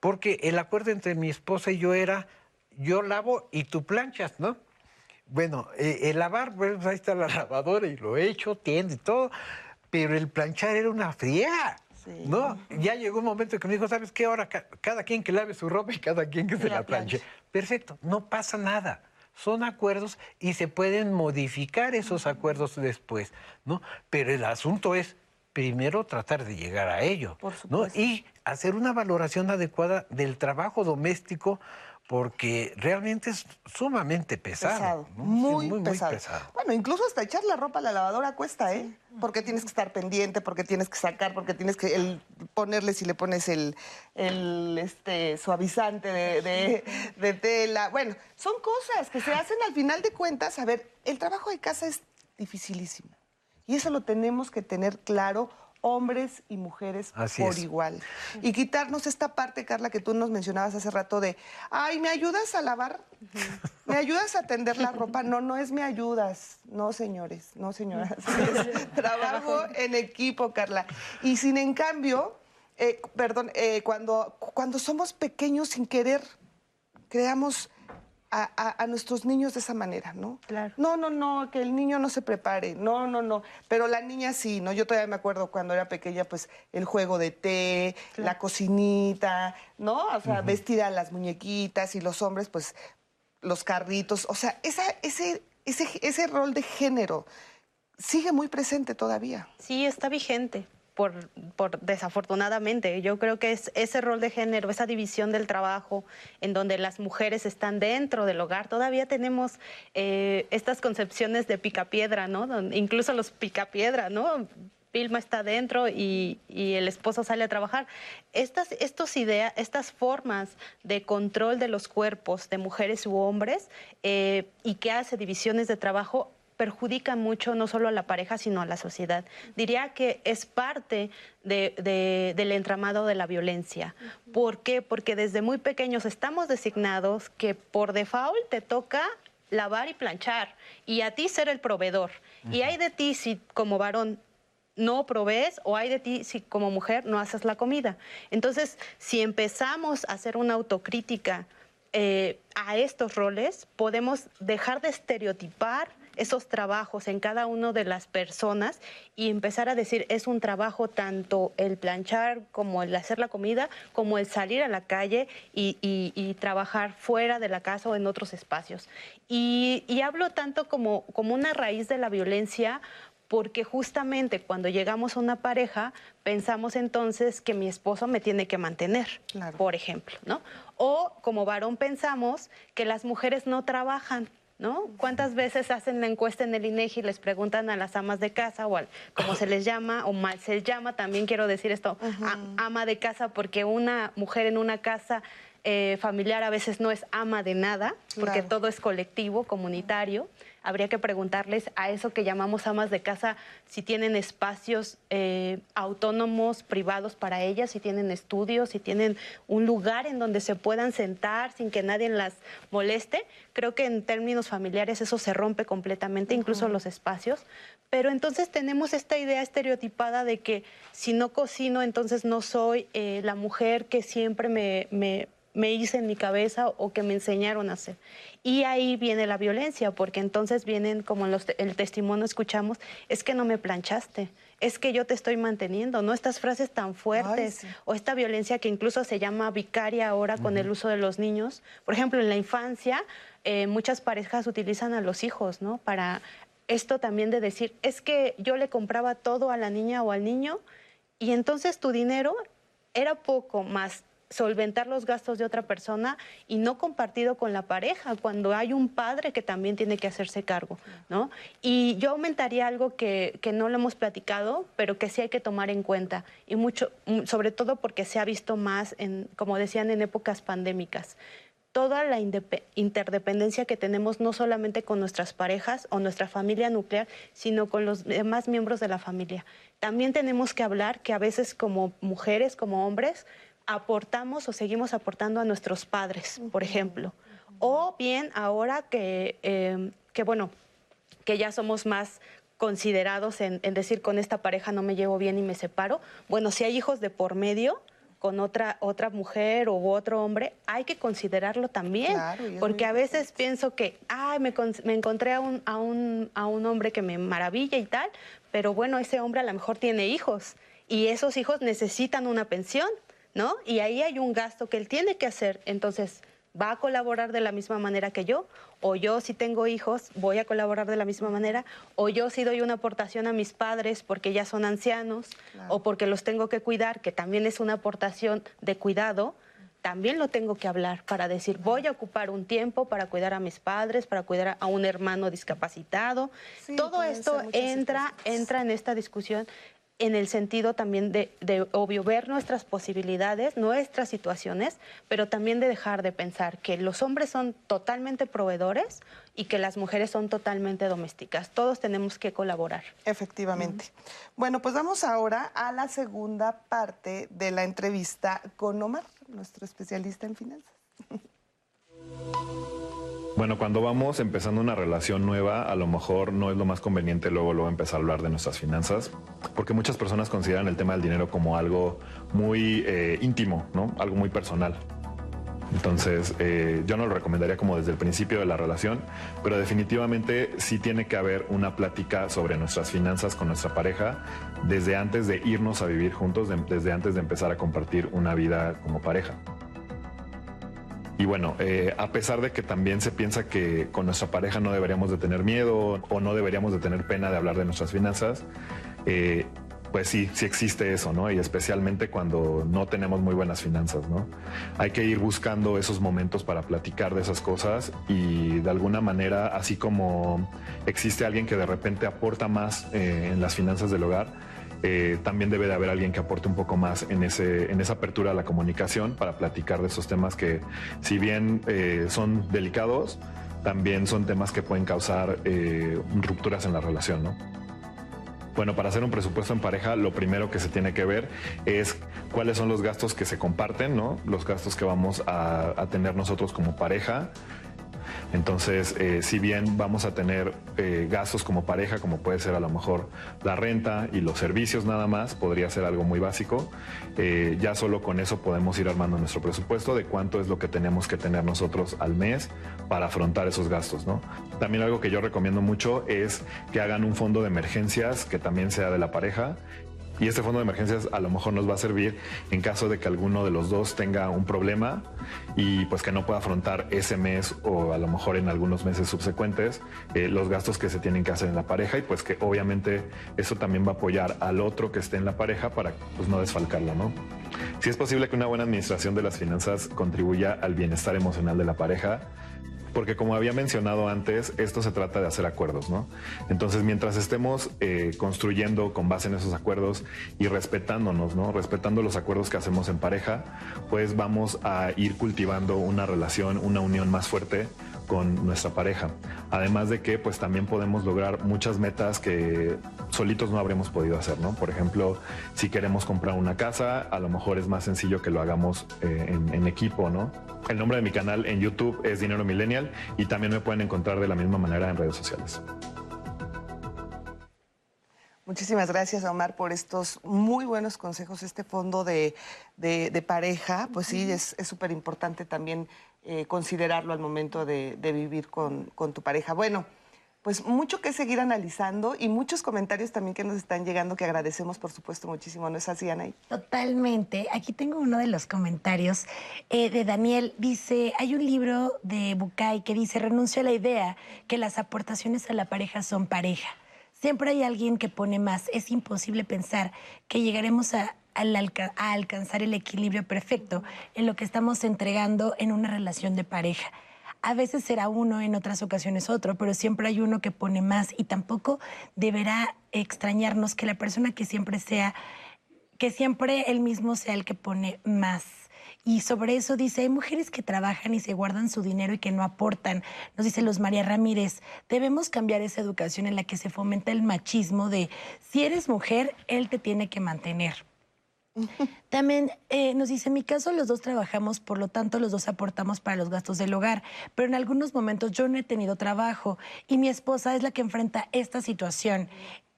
porque el acuerdo entre mi esposa y yo era yo lavo y tú planchas, ¿no? Bueno, eh, el lavar, pues ahí está la [LAUGHS] lavadora y lo he hecho, tiende y todo, pero el planchar era una friega. ¿No? Ya llegó un momento que me dijo, ¿sabes qué? Ahora cada quien que lave su ropa y cada quien que se la, planche. Perfecto, no pasa nada. Son acuerdos y se pueden modificar esos acuerdos después, ¿no? Pero el asunto es primero tratar de llegar a ello, ¿no? Y hacer una valoración adecuada del trabajo doméstico porque realmente es sumamente pesado. muy, pesado. Bueno, incluso hasta echar la ropa a la lavadora cuesta, ¿eh? Porque tienes que estar pendiente, porque tienes que sacar, porque tienes que ponerle si le pones el, este, suavizante de, de, tela. Bueno, son cosas que se hacen al final de cuentas. A ver, el trabajo de casa es dificilísimo. Y eso lo tenemos que tener claro hombres y mujeres por igual. Y quitarnos esta parte, Carla, que tú nos mencionabas hace rato de, ay, ¿me ayudas a lavar? ¿Me ayudas a tender la ropa? No, no es me ayudas. No, señores, no, señoras. [LAUGHS] trabajo en equipo, Carla. Y sin en cambio, eh, perdón, eh, cuando, cuando somos pequeños sin querer, creamos a, nuestros niños de esa manera, ¿no? Claro. No, no, no, que el niño no se prepare, no, no, no. Pero la niña sí, ¿no? Yo todavía me acuerdo cuando era pequeña, pues el juego de té, la cocinita, ¿no? O sea, vestir a las muñequitas y los hombres, pues los carritos. O sea, esa, ese, ese, ese rol de género sigue muy presente todavía. Sí, está vigente por, desafortunadamente. Yo creo que es ese rol de género, esa división del trabajo, en donde las mujeres están dentro del hogar. Todavía tenemos eh, estas concepciones de picapiedra, ¿no? incluso los picapiedra, ¿no? Vilma está dentro y, el esposo sale a trabajar. Estas, estos estas formas de control de los cuerpos de mujeres u hombres eh, y que hace divisiones de trabajo perjudican mucho no solo a la pareja, sino a la sociedad. Diría que es parte del entramado de la violencia. ¿Por qué? Porque desde muy pequeños estamos designados que por default te toca lavar y planchar y a ti ser el proveedor. Y hay de ti si como varón no provees o hay de ti si como mujer no haces la comida. Entonces, si empezamos a hacer una autocrítica eh, a estos roles, podemos dejar de estereotipar esos trabajos en cada una de las personas y empezar a decir, es un trabajo tanto el planchar como el hacer la comida, como el salir a la calle y, trabajar fuera de la casa o en otros espacios. Y, y hablo tanto como, como una raíz de la violencia porque justamente cuando llegamos a una pareja pensamos entonces que mi esposo me tiene que mantener, por ejemplo, ¿no? O como varón pensamos que las mujeres no trabajan, ¿no? ¿Cuántas veces hacen la encuesta en el INEGI y les preguntan a las amas de casa o al, como se les llama o mal se llama, también quiero decir esto, ama de casa porque una mujer en una casa eh, familiar a veces no es ama de nada, porque todo es colectivo, comunitario habría que preguntarles a eso que llamamos amas de casa si tienen espacios eh, autónomos, privados para ellas, si tienen estudios, si tienen un lugar en donde se puedan sentar sin que nadie las moleste. Creo que en términos familiares eso se rompe completamente, incluso los espacios. Pero entonces tenemos esta idea estereotipada de que si no cocino, entonces no soy eh, la mujer que siempre me, me me hice en mi cabeza o que me enseñaron a hacer. Y ahí viene la violencia, porque entonces vienen, como en el testimonio escuchamos, es que no me planchaste, es que yo te estoy manteniendo, ¿no? Estas frases tan fuertes o esta violencia que incluso se llama vicaria ahora con el uso de los niños. Por ejemplo, en la infancia, eh, muchas parejas utilizan a los hijos, ¿no? Para esto también de decir, es que yo le compraba todo a la niña o al niño y entonces tu dinero era poco más solventar los gastos de otra persona y no compartido con la pareja, cuando hay un padre que también tiene que hacerse cargo, ¿no? Y yo aumentaría algo que, que no lo hemos platicado, pero que sí hay que tomar en cuenta, y mucho, mm, sobre todo porque se ha visto más, en, como decían, en épocas pandémicas toda la interdependencia que tenemos no solamente con nuestras parejas o nuestra familia nuclear, sino con los demás miembros de la familia. También tenemos que hablar que a veces como mujeres, como hombres, aportamos o seguimos aportando a nuestros padres, por ejemplo. O bien ahora que, em, que, bueno, que ya somos más considerados en, decir con esta pareja no me llevo bien y me separo. Bueno, si hay hijos de por medio con otra, otra mujer u otro hombre, hay que considerarlo también. porque a veces pienso que, ay, me, me encontré a un, a, un, a un hombre que me maravilla y tal, pero bueno, ese hombre a lo mejor tiene hijos y esos hijos necesitan una pensión. ¿No? Y ahí hay un gasto que él tiene que hacer. Entonces, ¿va a colaborar de la misma manera que yo? O yo, si tengo hijos, voy a colaborar de la misma manera. O yo, si doy una aportación a mis padres porque ya son ancianos o porque los tengo que cuidar, que también es una aportación de cuidado, también lo tengo que hablar para decir, voy a ocupar un tiempo para cuidar a mis padres, para cuidar a un hermano discapacitado. Todo esto entra, entra en esta discusión en el sentido también de, obvio, ver nuestras posibilidades, nuestras situaciones, pero también de dejar de pensar que los hombres son totalmente proveedores y que las mujeres son totalmente domésticas. Todos tenemos que colaborar. Efectivamente. Bueno, pues vamos ahora a la segunda parte de la entrevista con Omar, nuestro especialista en finanzas. [LAUGHS] Bueno, cuando vamos empezando una relación nueva, a lo mejor no es lo más conveniente luego, luego empezar a hablar de nuestras finanzas, porque muchas personas consideran el tema del dinero como algo muy eh, íntimo, ¿no? Algo muy personal. Entonces, eh, yo no lo recomendaría como desde el principio de la relación, pero definitivamente sí tiene que haber una plática sobre nuestras finanzas con nuestra pareja desde antes de irnos a vivir juntos, desde antes de empezar a compartir una vida como pareja. Y bueno, eh, a pesar de que también se piensa que con nuestra pareja no deberíamos de tener miedo o no deberíamos de tener pena de hablar de nuestras finanzas, eh, pues sí, sí existe eso, ¿no? Y especialmente cuando no tenemos muy buenas finanzas, ¿no? Hay que ir buscando esos momentos para platicar de esas cosas y de alguna manera, así como existe alguien que de repente aporta más eh, en las finanzas del hogar, eh, también debe de haber alguien que aporte un poco más en, ese, en esa apertura a la comunicación para platicar de esos temas que si bien eh, son delicados, también son temas que pueden causar eh, rupturas en la relación, ¿no? Bueno, para hacer un presupuesto en pareja, lo primero que se tiene que ver es cuáles son los gastos que se comparten, ¿no? Los gastos que vamos a, a tener nosotros como pareja, entonces, eh, si bien vamos a tener eh, gastos como pareja, como puede ser a lo mejor la renta y los servicios nada más, podría ser algo muy básico, eh, ya solo con eso podemos ir armando nuestro presupuesto de cuánto es lo que tenemos que tener nosotros al mes para afrontar esos gastos. ¿no? También algo que yo recomiendo mucho es que hagan un fondo de emergencias que también sea de la pareja y este fondo de emergencias a lo mejor nos va a servir en caso de que alguno de los dos tenga un problema y pues que no pueda afrontar ese mes o a lo mejor en algunos meses subsecuentes eh, los gastos que se tienen que hacer en la pareja y pues que obviamente eso también va a apoyar al otro que esté en la pareja para pues no desfalcarlo, ¿no? Si es posible que una buena administración de las finanzas contribuya al bienestar emocional de la pareja, porque como había mencionado antes, esto se trata de hacer acuerdos, ¿no? Entonces, mientras estemos eh, construyendo con base en esos acuerdos y respetándonos, ¿no? Respetando los acuerdos que hacemos en pareja, pues vamos a ir cultivando una relación, una unión más fuerte con nuestra pareja. Además de que pues también podemos lograr muchas metas que solitos no habremos podido hacer, ¿no? Por ejemplo, si queremos comprar una casa, a lo mejor es más sencillo que lo hagamos eh, en, en equipo, ¿no? El nombre de mi canal en YouTube es Dinero Millennial y también me pueden encontrar de la misma manera en redes sociales. Muchísimas gracias, Omar, por estos muy buenos consejos. Este fondo de, de- de pareja, pues sí, es súper importante también eh, considerarlo al momento de, de vivir con, con tu pareja. Bueno, pues mucho que seguir analizando y muchos comentarios también que nos están llegando que agradecemos, por supuesto, muchísimo. ¿No es así, Anaí? Totalmente. Aquí tengo uno de los comentarios eh, de Daniel. Dice, hay un libro de Bucay que dice, renuncia a la idea que las aportaciones a la pareja son pareja. Siempre hay alguien que pone más. Es imposible pensar que llegaremos a alcanzar el equilibrio perfecto en lo que estamos entregando en una relación de pareja. A veces será uno, en otras ocasiones otro, pero siempre hay uno que pone más y tampoco deberá extrañarnos que la persona que siempre sea que siempre él mismo sea el que pone más. Y sobre eso dice, hay mujeres que trabajan y se guardan su dinero y que no aportan. Nos dice Luz María Ramírez, debemos cambiar esa educación en la que se fomenta el machismo de, si eres mujer, él te tiene que mantener. También eh, nos dice, en mi caso los dos trabajamos, por lo tanto los dos aportamos para los gastos del hogar, pero en algunos momentos yo no he tenido trabajo y mi esposa es la que enfrenta esta situación.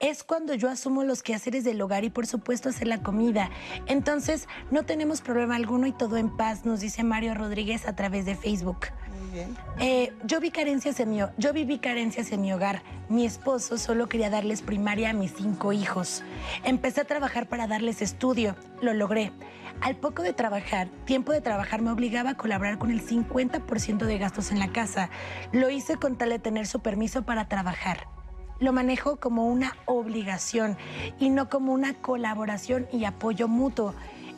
Es cuando yo asumo los quehaceres del hogar y por supuesto hacer la comida. Entonces no tenemos problema alguno y todo en paz, nos dice Mario Rodríguez a través de Facebook. Eh, yo vi carencias en mi, yo viví carencias en mi hogar. Mi esposo solo quería darles primaria a mis cinco hijos. Empecé a trabajar para darles estudio. Lo logré. Al poco de trabajar, tiempo de trabajar me obligaba a colaborar con el 50% de gastos en la casa. Lo hice con tal de tener su permiso para trabajar. Lo manejo como una obligación y no como una colaboración y apoyo mutuo.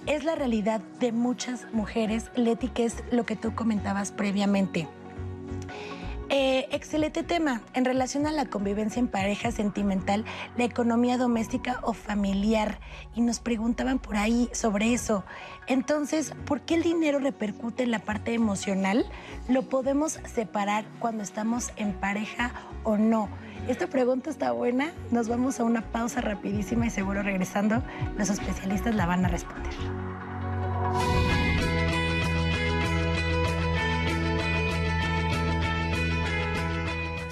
Es la realidad de muchas mujeres, Leti, que es lo que tú comentabas previamente. Eh, excelente tema. En relación a la convivencia en pareja sentimental, la economía doméstica o familiar. Y nos preguntaban por ahí sobre eso. Entonces, ¿por qué el dinero repercute en la parte emocional? ¿Lo podemos separar cuando estamos en pareja o no? Esta pregunta está buena. Nos vamos a una pausa rapidísima y seguro regresando los especialistas la van a responder.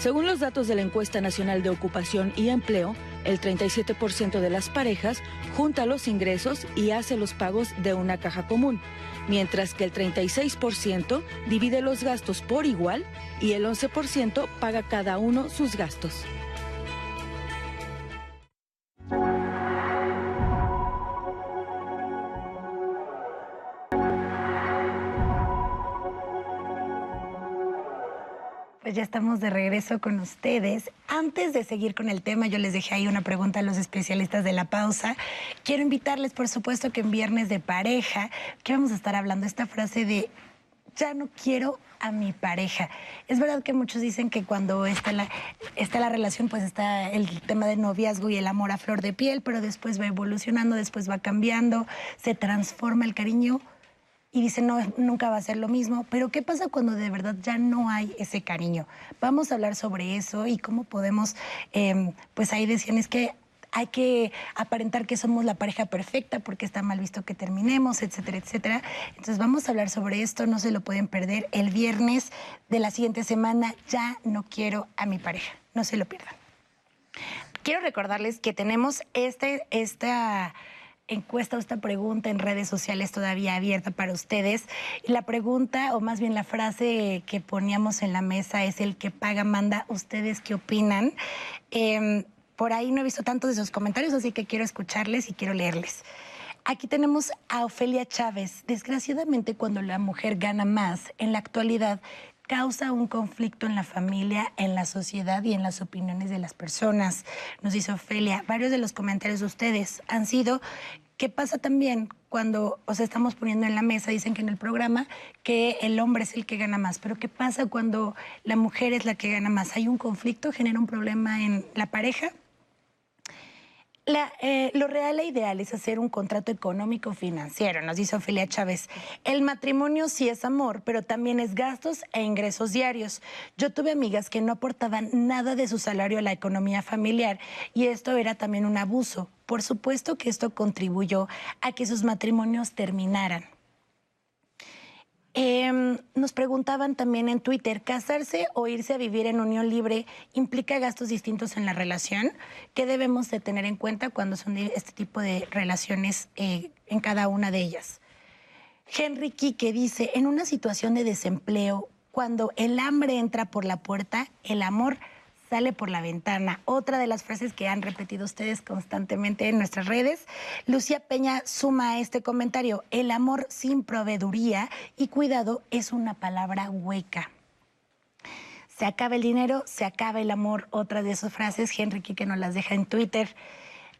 Según los datos de la encuesta nacional de ocupación y empleo, el 37% de las parejas junta los ingresos y hace los pagos de una caja común, mientras que el 36% divide los gastos por igual y el 11% paga cada uno sus gastos. Pues ya estamos de regreso con ustedes. Antes de seguir con el tema, yo les dejé ahí una pregunta a los especialistas de la pausa. Quiero invitarles, por supuesto, que en Viernes de Pareja, que vamos a estar hablando esta frase de ya no quiero a mi pareja. Es verdad que muchos dicen que cuando está la, está la relación, pues está el tema del noviazgo y el amor a flor de piel, pero después va evolucionando, después va cambiando, se transforma el cariño y dice, no, nunca va a ser lo mismo. Pero ¿qué pasa cuando de verdad ya no hay ese cariño? Vamos a hablar sobre eso y cómo podemos, em, pues ahí decían, es que hay que aparentar que somos la pareja perfecta porque está mal visto que terminemos, etcétera, etcétera. Entonces vamos a hablar sobre esto, no se lo pueden perder. El viernes de la siguiente semana ya no quiero a mi pareja, no se lo pierdan. Quiero recordarles que tenemos este, esta encuesta o esta pregunta en redes sociales todavía abierta para ustedes. La pregunta, o más bien la frase que poníamos en la mesa es el que paga manda. ¿Ustedes qué opinan? Em, por ahí no he visto tantos de esos comentarios, así que quiero escucharles y quiero leerles. Aquí tenemos a Ofelia Chávez. Desgraciadamente, cuando la mujer gana más, en la actualidad causa un conflicto en la familia, en la sociedad y en las opiniones de las personas. Nos dice Ofelia, varios de los comentarios de ustedes han sido ¿Qué pasa también cuando os estamos poniendo en la mesa? Dicen que en el programa que el hombre es el que gana más, pero ¿qué pasa cuando la mujer es la que gana más? ¿Hay un conflicto? ¿Genera un problema en la pareja? Eh, lo real e ideal es hacer un contrato económico financiero, nos dice Ofelia Chávez. El matrimonio sí es amor, pero también es gastos e ingresos diarios. Yo tuve amigas que no aportaban nada de su salario a la economía familiar y esto era también un abuso. Por supuesto que esto contribuyó a que sus matrimonios terminaran. Em, nos preguntaban también en Twitter, ¿casarse o irse a vivir en unión libre implica gastos distintos en la relación? ¿Qué debemos de tener en cuenta cuando son este tipo de relaciones eh, en cada una de ellas? Henry Kike dice, en una situación de desempleo, cuando el hambre entra por la puerta, el amor sale por la ventana. Otra de las frases que han repetido ustedes constantemente en nuestras redes. Lucía Peña suma a este comentario, el amor sin proveeduría y cuidado es una palabra hueca. Se acaba el dinero, se acaba el amor. Otra de sus frases, Henry que nos las deja en Twitter.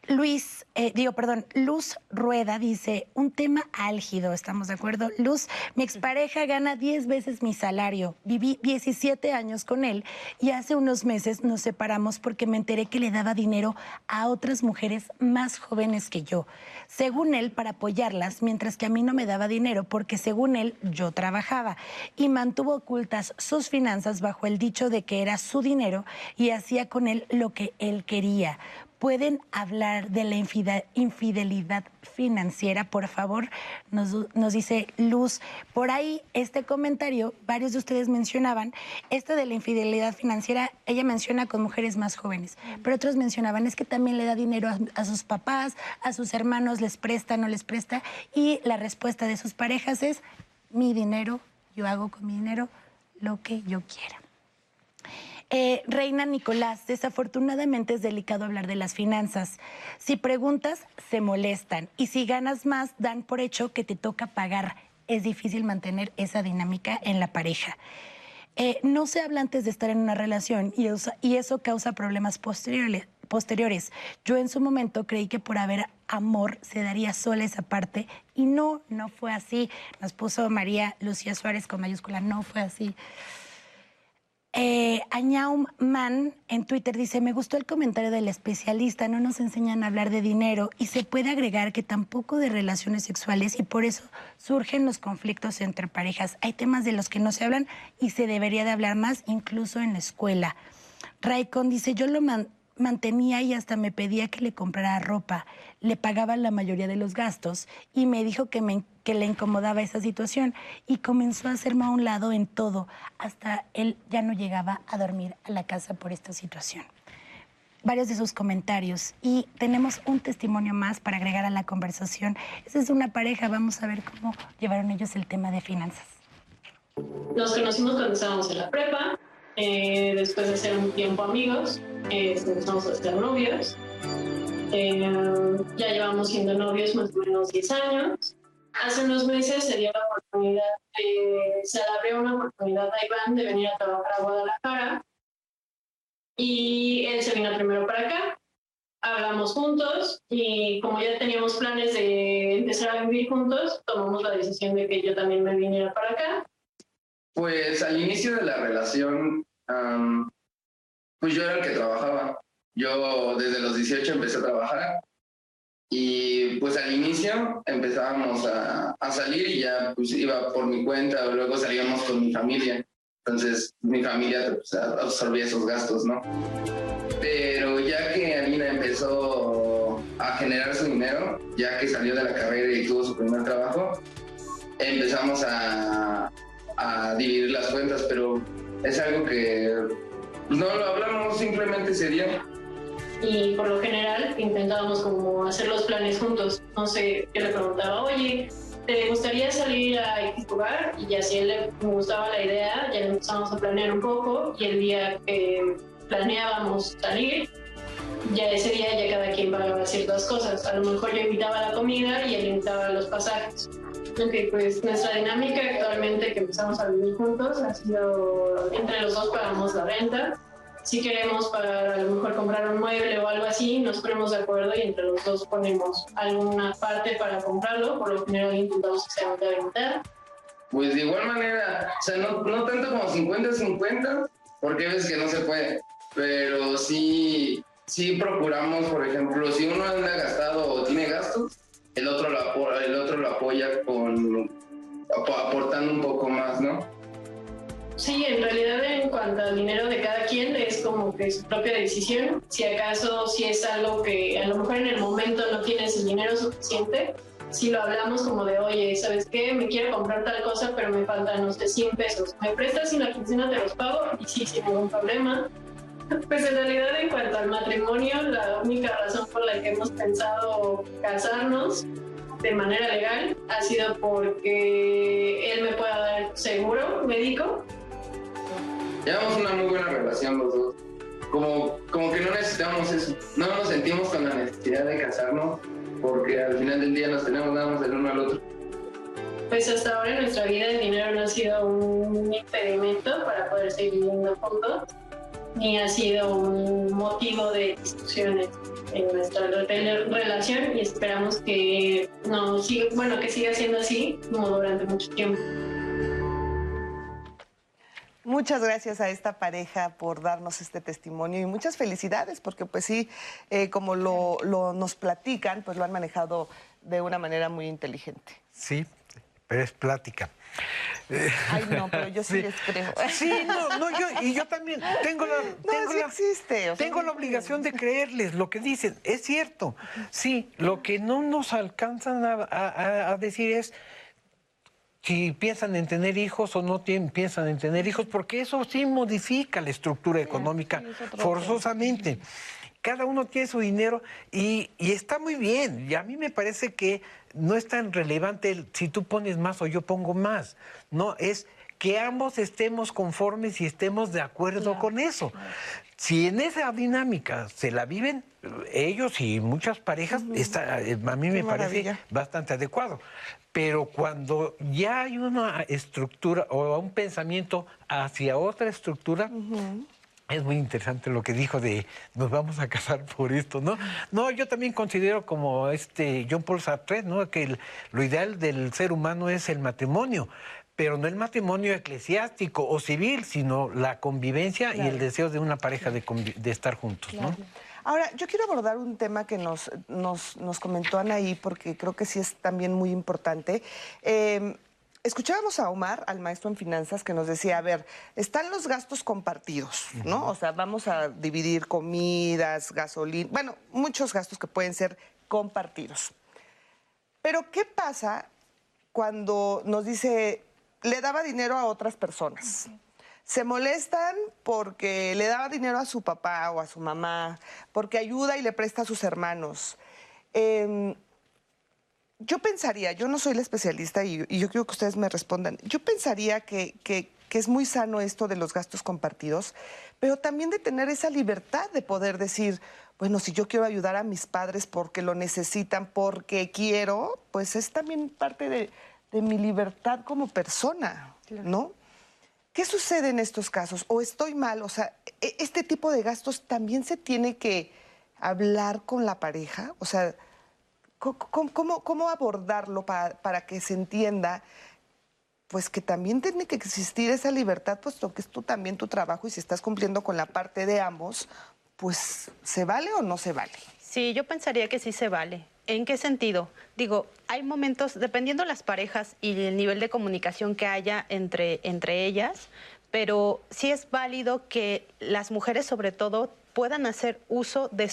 Luis, eh, digo, perdón, Luz Rueda dice, un tema álgido, ¿estamos de acuerdo? Luz, mi expareja gana 10 veces mi salario, viví 17 años con él y hace unos meses nos separamos porque me enteré que le daba dinero a otras mujeres más jóvenes que yo, según él, para apoyarlas, mientras que a mí no me daba dinero porque según él yo trabajaba y mantuvo ocultas sus finanzas bajo el dicho de que era su dinero y hacía con él lo que él quería pueden hablar de la infidelidad financiera, por favor, nos, dice Luz. Por ahí, este comentario, varios de ustedes mencionaban, esto de la infidelidad financiera, ella menciona con mujeres más jóvenes, pero otros mencionaban, es que también le da dinero a, a sus papás, a sus hermanos, les presta, no les presta, y la respuesta de sus parejas es, mi dinero, yo hago con mi dinero lo que yo quiera. Eh, Reina Nicolás, desafortunadamente es delicado hablar de las finanzas. Si preguntas, se molestan. Y si ganas más, dan por hecho que te toca pagar. Es difícil mantener esa dinámica en la pareja. Eh, no se habla antes de estar en una relación y eso, causa problemas posteriores, posteriores. Yo en su momento creí que por haber amor se daría sola esa parte y no, no fue así. Nos puso María Lucía Suárez con mayúscula, no fue así. Eh, Añaum Man en Twitter dice, me gustó el comentario del especialista, no nos enseñan a hablar de dinero y se puede agregar que tampoco de relaciones sexuales y por eso surgen los conflictos entre parejas. Hay temas de los que no se hablan y se debería de hablar más incluso en la escuela. Raikon dice, yo lo, man mantenía y hasta me pedía que le comprara ropa. Le pagaba la mayoría de los gastos y me dijo que, me, que le incomodaba esa situación y comenzó a hacerme a un lado en todo. Hasta él ya no llegaba a dormir a la casa por esta situación. Varios de sus comentarios y tenemos un testimonio más para agregar a la conversación. Esa es una pareja, vamos a ver cómo llevaron ellos el tema de finanzas. Nos conocimos cuando estábamos en la prepa, eh, después de ser un tiempo amigos, eh, empezamos a ser novios. Eh, ya llevamos siendo novios más o menos 10 años. Hace unos meses se dio la oportunidad, se le abrió una oportunidad a Iván de venir a trabajar a Guadalajara y él se vino primero para acá. Hablamos juntos y como ya teníamos planes de empezar a vivir juntos, tomamos la decisión de que yo también me viniera para acá Pues al inicio de la relación, pues yo era el que trabajaba. Yo desde los 18 empecé a trabajar y pues al inicio empezábamos a, a, salir y ya pues iba por mi cuenta luego salíamos con mi familia. Entonces mi familia pues, absorbía esos gastos, ¿no? Pero ya que Alina empezó a generar su dinero, ya que salió de la carrera y tuvo su primer trabajo, empezamos a, a dividir las cuentas, pero es algo que no lo hablamos, simplemente ese día. Y por lo general intentábamos como hacer los planes juntos. No sé, yo le preguntaba, oye, ¿te gustaría salir a X lugar? Y ya si a él le gustaba la idea, ya empezamos a planear un poco y el día que planeábamos salir, ya ese día ya cada quien pagaba ciertas cosas. A lo mejor yo invitaba la comida y él invitaba los pasajes. Ok, pues nuestra dinámica actualmente que empezamos a vivir juntos ha sido entre los dos pagamos la renta. Si queremos pagar, a lo mejor comprar un mueble o algo así, nos ponemos de acuerdo y entre los dos ponemos alguna parte para comprarlo. Por lo general intentamos que sea mitad y mitad. Pues de igual manera, o sea, no, no tanto como 50-50, porque ves que no se puede, pero sí, sí procuramos, por ejemplo, si uno anda gastado o tiene gastos, el otro lo, el otro lo apoya con aportando un poco más, ¿no? Sí, en realidad en cuanto al dinero de cada quien es como que su propia decisión. Si acaso si es algo que a lo mejor en el momento no tienes el dinero suficiente, si lo hablamos como de, oye, ¿sabes qué? Me quiero comprar tal cosa, pero me faltan, no sé, 100 pesos. ¿Me prestas y la quincena te los pago? Y sí, sin ningún problema. [LAUGHS] Pues en realidad en cuanto al matrimonio, la única razón por la que hemos pensado casarnos de manera legal ha sido porque él me pueda dar seguro médico. Llevamos una muy buena relación los dos. Como, como que no necesitamos eso. No nos sentimos con la necesidad de casarnos porque al final del día nos tenemos nada más el uno al otro. Pues hasta ahora en nuestra vida el dinero no ha sido un impedimento para poder seguir viviendo juntos ni ha sido un motivo de discusiones en nuestra relación y esperamos que no siga, bueno, que siga siendo así como durante mucho tiempo. Muchas gracias a esta pareja por darnos este testimonio y muchas felicidades porque pues sí, eh, como lo, lo nos platican, pues lo han manejado de una manera muy inteligente. Sí, pero es plática. Ay, no, pero yo sí, les creo. Sí, no, no, yo, y yo también tengo la, tengo la, existe, tengo la obligación de creerles lo que dicen. Es cierto, sí, lo que no nos alcanzan a, decir es si piensan en tener hijos o no piensan en tener hijos, porque eso sí modifica la estructura económica forzosamente cada uno tiene su dinero y, y, está muy bien. Y a mí me parece que no es tan relevante si tú pones más o yo pongo más. No, es que ambos estemos conformes y estemos de acuerdo con eso. Si en esa dinámica se la viven ellos y muchas parejas, está, eh, a mí me parece bastante adecuado. Pero cuando ya hay una estructura o un pensamiento hacia otra estructura, es muy interesante lo que dijo de nos vamos a casar por esto, ¿no? No, yo también considero como este John Paul Sartre, ¿no? Que lo ideal del ser humano es el matrimonio, pero no el matrimonio eclesiástico o civil, sino la convivencia y el deseo de una pareja de, estar juntos, ¿no? Ahora, yo quiero abordar un tema que nos, nos, nos comentó Anaí, porque creo que sí es también muy importante. Eh, escuchábamos a Omar, al maestro en finanzas, que nos decía, a ver, están los gastos compartidos, ¿no? O sea, vamos a dividir comidas, gasolina, bueno, muchos gastos que pueden ser compartidos. Pero, ¿qué pasa cuando nos dice, le daba dinero a otras personas? Se molestan porque le daba dinero a su papá o a su mamá, porque ayuda y le presta a sus hermanos. Em, yo pensaría, yo no soy la especialista y, yo quiero que ustedes me respondan, yo pensaría que, que, es muy sano esto de los gastos compartidos, pero también de tener esa libertad de poder decir, bueno, si yo quiero ayudar a mis padres porque lo necesitan, porque quiero, pues es también parte de, mi libertad como persona, ¿no? ¿Qué sucede en estos casos? ¿O estoy mal? O sea, e, ¿este tipo de gastos también se tiene que hablar con la pareja? O sea, ¿Cómo, cómo, abordarlo para, para, que se entienda pues que también tiene que existir esa libertad, puesto que es tú también tu trabajo y si estás cumpliendo con la parte de ambos, pues ¿se vale o no se vale? Sí, yo pensaría que sí se vale. ¿En qué sentido? Digo, hay momentos, dependiendo las parejas y el nivel de comunicación que haya entre, entre ellas, pero sí es válido que las mujeres sobre todo puedan hacer uso de,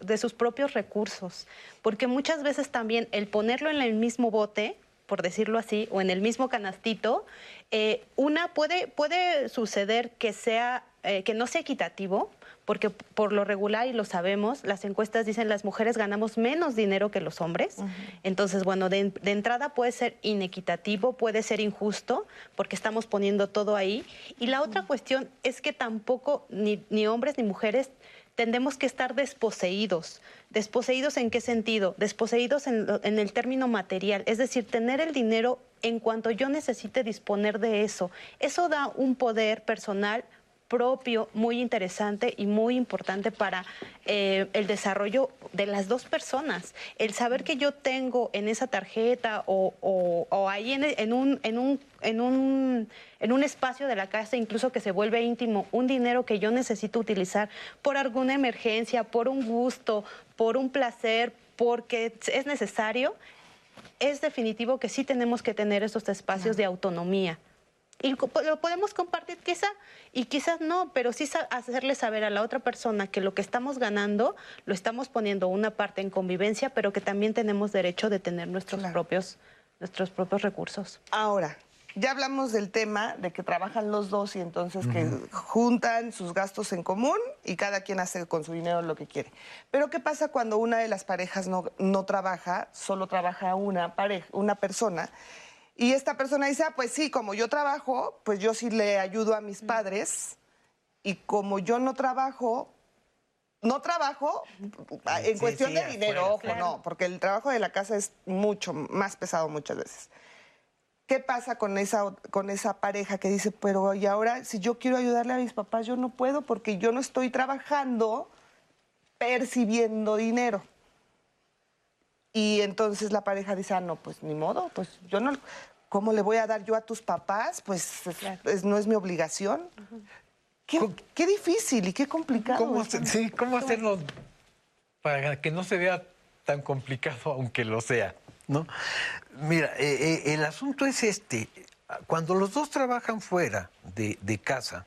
de sus propios recursos, porque muchas veces también el ponerlo en el mismo bote, por decirlo así, o en el mismo canastito, eh, una puede, puede suceder que sea eh, que no sea equitativo, porque por lo regular, y lo sabemos, las encuestas dicen las mujeres ganamos menos dinero que los hombres. Entonces, bueno, de, entrada puede ser inequitativo, puede ser injusto, porque estamos poniendo todo ahí. Y la otra cuestión es que tampoco ni, ni hombres ni mujeres tendemos que estar desposeídos. ¿Desposeídos en qué sentido? Desposeídos en, en, el término material, es decir, tener el dinero en cuanto yo necesite disponer de eso. Eso da un poder personal propio, muy interesante y muy importante para eh, el desarrollo de las dos personas. El saber que yo tengo en esa tarjeta o, ahí en, un, en, un, en, un, en un espacio de la casa, incluso que se vuelve íntimo, un dinero que yo necesito utilizar por alguna emergencia, por un gusto, por un placer, porque es necesario, es definitivo que sí tenemos que tener esos espacios de autonomía y lo podemos compartir quizá y quizás no, pero sí hacerle saber a la otra persona que lo que estamos ganando lo estamos poniendo una parte en convivencia, pero que también tenemos derecho de tener nuestros propios nuestros propios recursos. Ahora, ya hablamos del tema de que trabajan los dos y entonces que juntan sus gastos en común y cada quien hace con su dinero lo que quiere. Pero ¿qué pasa cuando una de las parejas no, no trabaja, solo trabaja una pareja, una persona? Y esta persona dice, ah, pues sí, como yo trabajo, pues yo sí le ayudo a mis padres. Y como yo no trabajo, no trabajo en cuestión de dinero, ojo, no, porque el trabajo de la casa es mucho más pesado muchas veces. ¿Qué pasa con esa, con esa pareja que dice, pero y ahora si yo quiero ayudarle a mis papás, yo no puedo porque yo no estoy trabajando percibiendo dinero? Y entonces la pareja dice, ah, no, pues ni modo, pues yo no, ¿cómo le voy a dar yo a tus papás? Pues no es mi obligación. qué, difícil y qué complicado. ¿Cómo, sí, ¿cómo hacerlo para que no se vea tan complicado, aunque lo sea? ¿no? Mira, eh, eh, el asunto es este. Cuando los dos trabajan fuera de, de casa,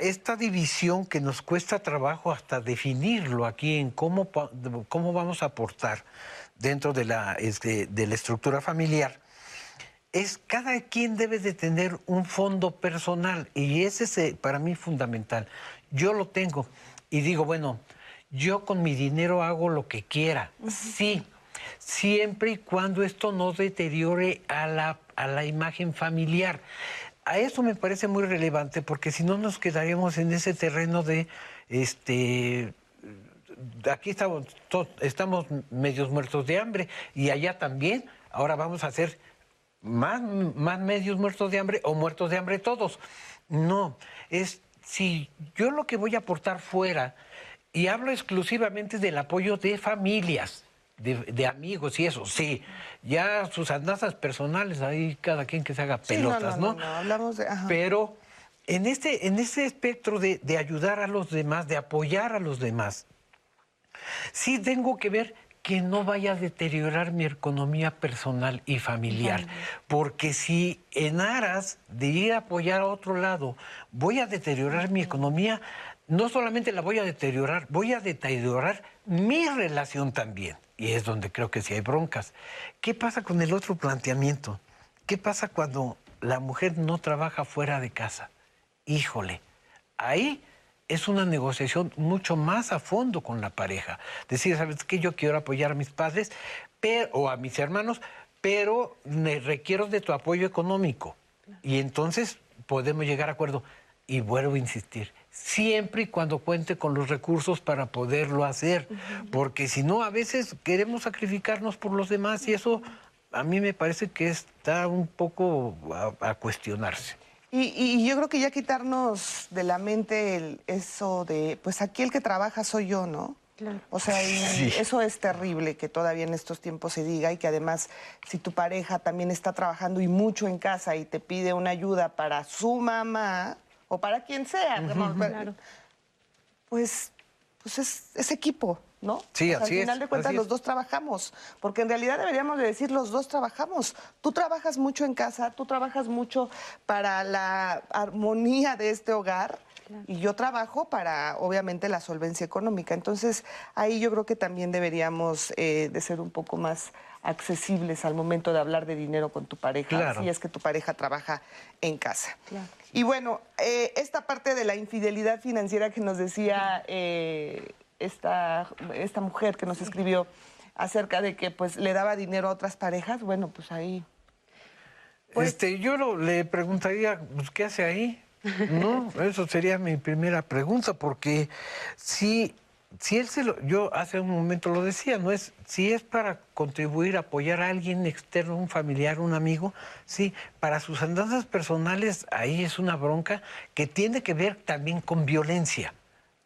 esta división que nos cuesta trabajo hasta definirlo aquí en cómo, cómo vamos a aportar dentro de la, este, de la estructura familiar, es cada quien debe de tener un fondo personal y ese es eh, para mí fundamental. Yo lo tengo y digo, bueno, yo con mi dinero hago lo que quiera, sí, siempre y cuando esto no deteriore a la, a la imagen familiar a eso me parece muy relevante porque si no nos quedaríamos en ese terreno de este aquí estamos estamos medios muertos de hambre y allá también ahora vamos a ser más, más medios muertos de hambre o muertos de hambre todos no es si yo lo que voy a aportar fuera y hablo exclusivamente del apoyo de familias de, amigos y eso, sí. Ya sus andanzas personales, ahí cada quien que se haga pelotas, no, no, hablamos de... Pero en este, en este espectro de, ayudar a los demás, de apoyar a los demás, sí tengo que ver que no vaya a deteriorar mi economía personal y familiar. Porque si en aras de ir a apoyar a otro lado voy a deteriorar mi economía, no solamente la voy a deteriorar, voy a deteriorar mi relación también y es donde creo que sí hay broncas. ¿Qué pasa con el otro planteamiento? ¿Qué pasa cuando la mujer no trabaja fuera de casa? Híjole, ahí es una negociación mucho más a fondo con la pareja. Decir, ¿sabes qué? Yo quiero apoyar a mis padres pero, o a mis hermanos, pero me requiero de tu apoyo económico. Y entonces podemos llegar a acuerdo. Y vuelvo a insistir, siempre y cuando cuente con los recursos para poderlo hacer, porque si no, a veces queremos sacrificarnos por los demás y eso a mí me parece que está un poco a, cuestionarse. Y, yo creo que ya quitarnos de la mente eso de, pues aquí el que trabaja soy yo, ¿no? O sea, [LAUGHS] eso es terrible que todavía en estos tiempos se diga y que además si tu pareja también está trabajando y mucho en casa y te pide una ayuda para su mamá o para quien sea, pues, pues es, equipo, ¿no? Sí, Al final de cuentas los dos trabajamos, porque en realidad deberíamos de decir los dos trabajamos. Tú trabajas mucho en casa, tú trabajas mucho para la armonía de este hogar y yo trabajo para, obviamente, la solvencia económica. Entonces, ahí yo creo que también deberíamos eh, de ser un poco más accesibles al momento de hablar de dinero con tu pareja, si es que tu pareja trabaja en casa. Y bueno, eh, esta parte de la infidelidad financiera que nos decía eh, esta, esta mujer que nos escribió acerca de que pues le daba dinero a otras parejas, bueno, pues ahí... Pues este, yo le preguntaría, pues, ¿qué hace ahí? No, [LAUGHS] eso sería mi primera pregunta, porque si, si él se lo, yo hace un momento lo decía, no es, si es para contribuir, apoyar a alguien externo, un familiar, un amigo, sí, para sus andanzas personales ahí es una bronca que tiene que ver también con violencia.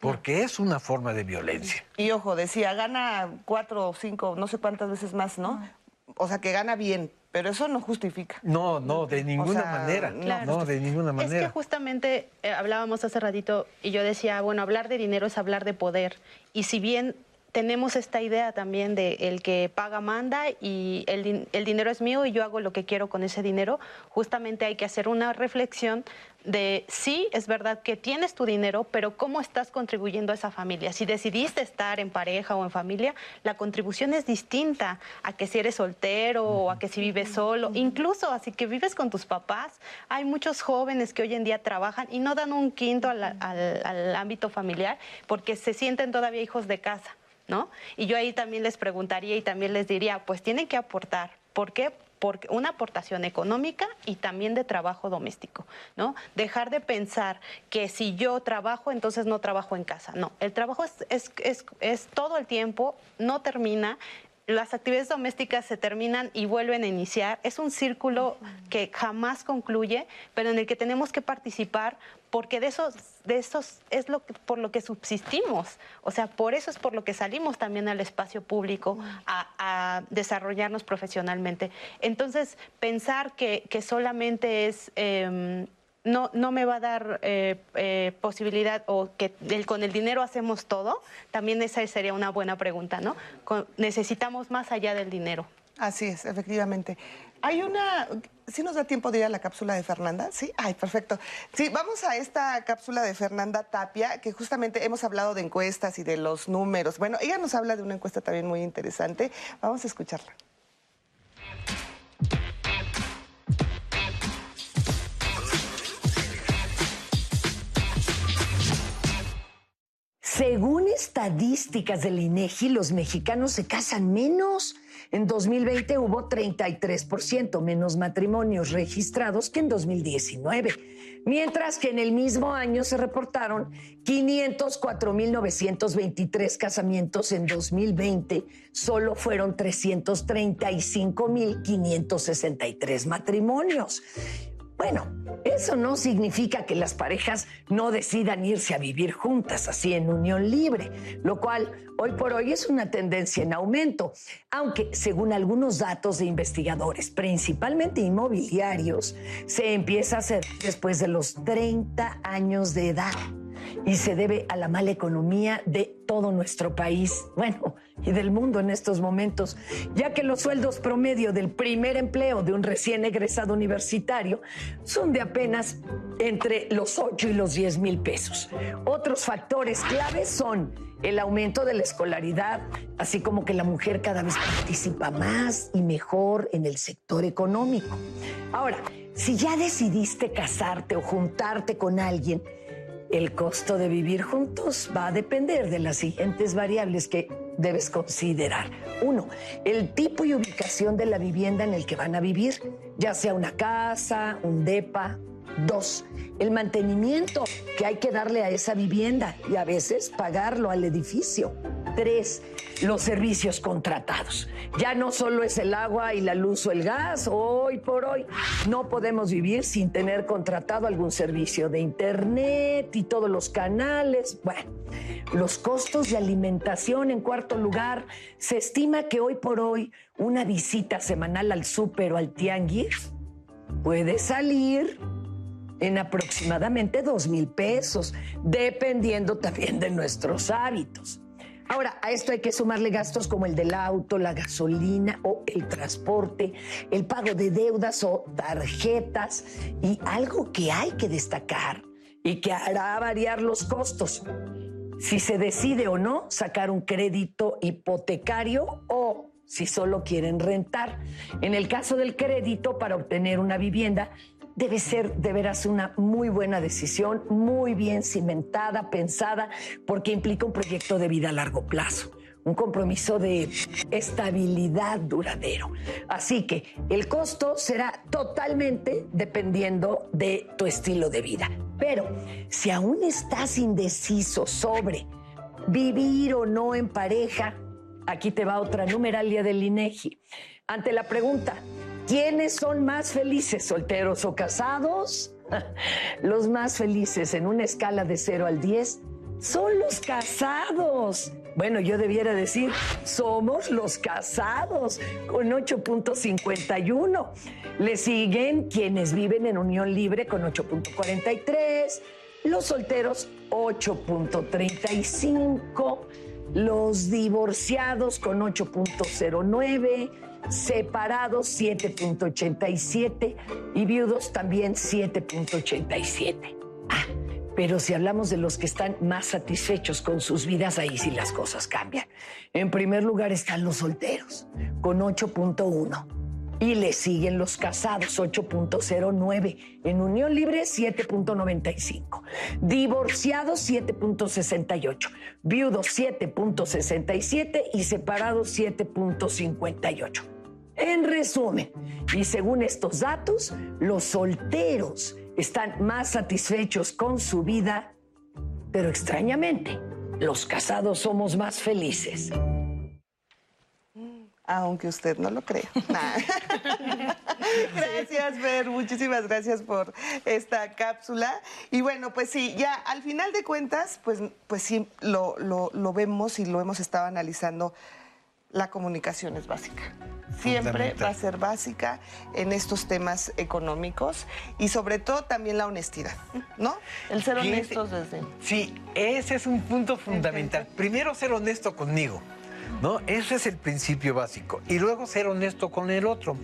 Porque es una forma de violencia. Y ojo, decía, gana cuatro o cinco, no sé cuántas veces más, ¿no? O sea, que gana bien, pero eso no justifica. No, no, de ninguna manera. No, de ninguna manera. Es que justamente eh, hablábamos hace ratito y yo decía, bueno, hablar de dinero es hablar de poder. Y si bien tenemos esta idea también de el que paga manda y el, el, dinero es mío y yo hago lo que quiero con ese dinero, justamente hay que hacer una reflexión de sí, es verdad que tienes tu dinero, pero cómo estás contribuyendo a esa familia. Si decidiste estar en pareja o en familia, la contribución es distinta a que si eres soltero o a que si vives solo, incluso así que vives con tus papás. Hay muchos jóvenes que hoy en día trabajan y no dan un quinto al, al ámbito familiar porque se sienten todavía hijos de casa. ¿No? Y yo ahí también les preguntaría y también les diría, pues tienen que aportar. ¿Por qué? Una aportación económica y también de trabajo doméstico, ¿no? Dejar de pensar que si yo trabajo, entonces no trabajo en casa. No, el trabajo es, es todo el tiempo, no termina, las actividades domésticas se terminan y vuelven a iniciar. Es un círculo que jamás concluye, pero en el que tenemos que participar porque de esos, de esos es lo por lo que subsistimos. O sea, por eso es por lo que salimos también al espacio público a, desarrollarnos profesionalmente. Entonces, pensar que, solamente es em, no, no me va a dar eh, eh, posibilidad o que con el dinero hacemos todo, también esa sería una buena pregunta, ¿no? necesitamos más allá del dinero. Así es, efectivamente. Hay una, ¿sí nos da tiempo de ir a la cápsula de Fernanda? Sí, ay, perfecto. Sí, vamos a esta cápsula de Fernanda Tapia, que justamente hemos hablado de encuestas y de los números. Bueno, ella nos habla de una encuesta también muy interesante. Vamos a escucharla. Según estadísticas del INEGI, los mexicanos se casan menos. En 2020 hubo 33% menos matrimonios registrados que en 2019, mientras que en el mismo año se reportaron 504.923 casamientos en 2020, solo fueron 335.563 matrimonios. Bueno, eso no significa que las parejas no decidan irse a vivir juntas, así en unión libre, lo cual hoy por hoy es una tendencia en aumento, aunque según algunos datos de investigadores, principalmente inmobiliarios, se empieza a hacer después de los 30 años de edad y se debe a la mala economía de todo nuestro país, bueno, y del mundo en estos momentos, ya que los sueldos promedio del primer empleo de un recién egresado universitario son de apenas entre los 8 y los 10 mil pesos. Otros factores claves son el aumento de la escolaridad, así como que la mujer cada vez participa más y mejor en el sector económico. Ahora, si ya decidiste casarte o juntarte con alguien, el costo de vivir juntos va a depender de las siguientes variables que debes considerar. Uno, el tipo y ubicación de la vivienda en el que van a vivir, ya sea una casa, un DEPA. Dos, el mantenimiento que hay que darle a esa vivienda y a veces pagarlo al edificio. Tres, los servicios contratados. Ya no solo es el agua y la luz o el gas, hoy por hoy no podemos vivir sin tener contratado algún servicio de internet y todos los canales. Bueno, los costos de alimentación en cuarto lugar, se estima que hoy por hoy una visita semanal al súper o al tianguis puede salir en aproximadamente dos mil pesos, dependiendo también de nuestros hábitos. Ahora, a esto hay que sumarle gastos como el del auto, la gasolina o el transporte, el pago de deudas o tarjetas y algo que hay que destacar y que hará variar los costos. Si se decide o no sacar un crédito hipotecario o si solo quieren rentar. En el caso del crédito para obtener una vivienda, debe ser de veras una muy buena decisión, muy bien cimentada, pensada, porque implica un proyecto de vida a largo plazo un compromiso de estabilidad duradero. Así que el costo será totalmente dependiendo de tu estilo de vida. Pero si aún estás indeciso sobre vivir o no en pareja, aquí te va otra numeralia del INEGI. Ante la pregunta, ¿Quiénes son más felices, solteros o casados? [LAUGHS] Los más felices en una escala de 0 al 10 son los casados. Bueno, yo debiera decir, somos los casados con 8.51. Le siguen quienes viven en unión libre con 8.43, los solteros 8.35, los divorciados con 8.09 separados 7.87 y viudos también 7.87. Ah, pero si hablamos de los que están más satisfechos con sus vidas, ahí sí las cosas cambian. En primer lugar están los solteros, con 8.1. Y le siguen los casados, 8.09. En unión libre, 7.95. Divorciados, 7.68. Viudos, 7.67. Y separados, 7.58. En resumen, y según estos datos, los solteros están más satisfechos con su vida, pero extrañamente, los casados somos más felices. Aunque usted no lo crea. [LAUGHS] [LAUGHS] gracias, Fer. Muchísimas gracias por esta cápsula. Y bueno, pues sí, ya al final de cuentas, pues, pues sí, lo, lo vemos y lo hemos estado analizando la comunicación es básica. Siempre va a ser básica en estos temas económicos y sobre todo también la honestidad, ¿no? El ser honestos desde... Sí, ese es un punto fundamental. Primero ser honesto conmigo. ¿No? Ese es el principio básico. Y luego ser honesto con el otro.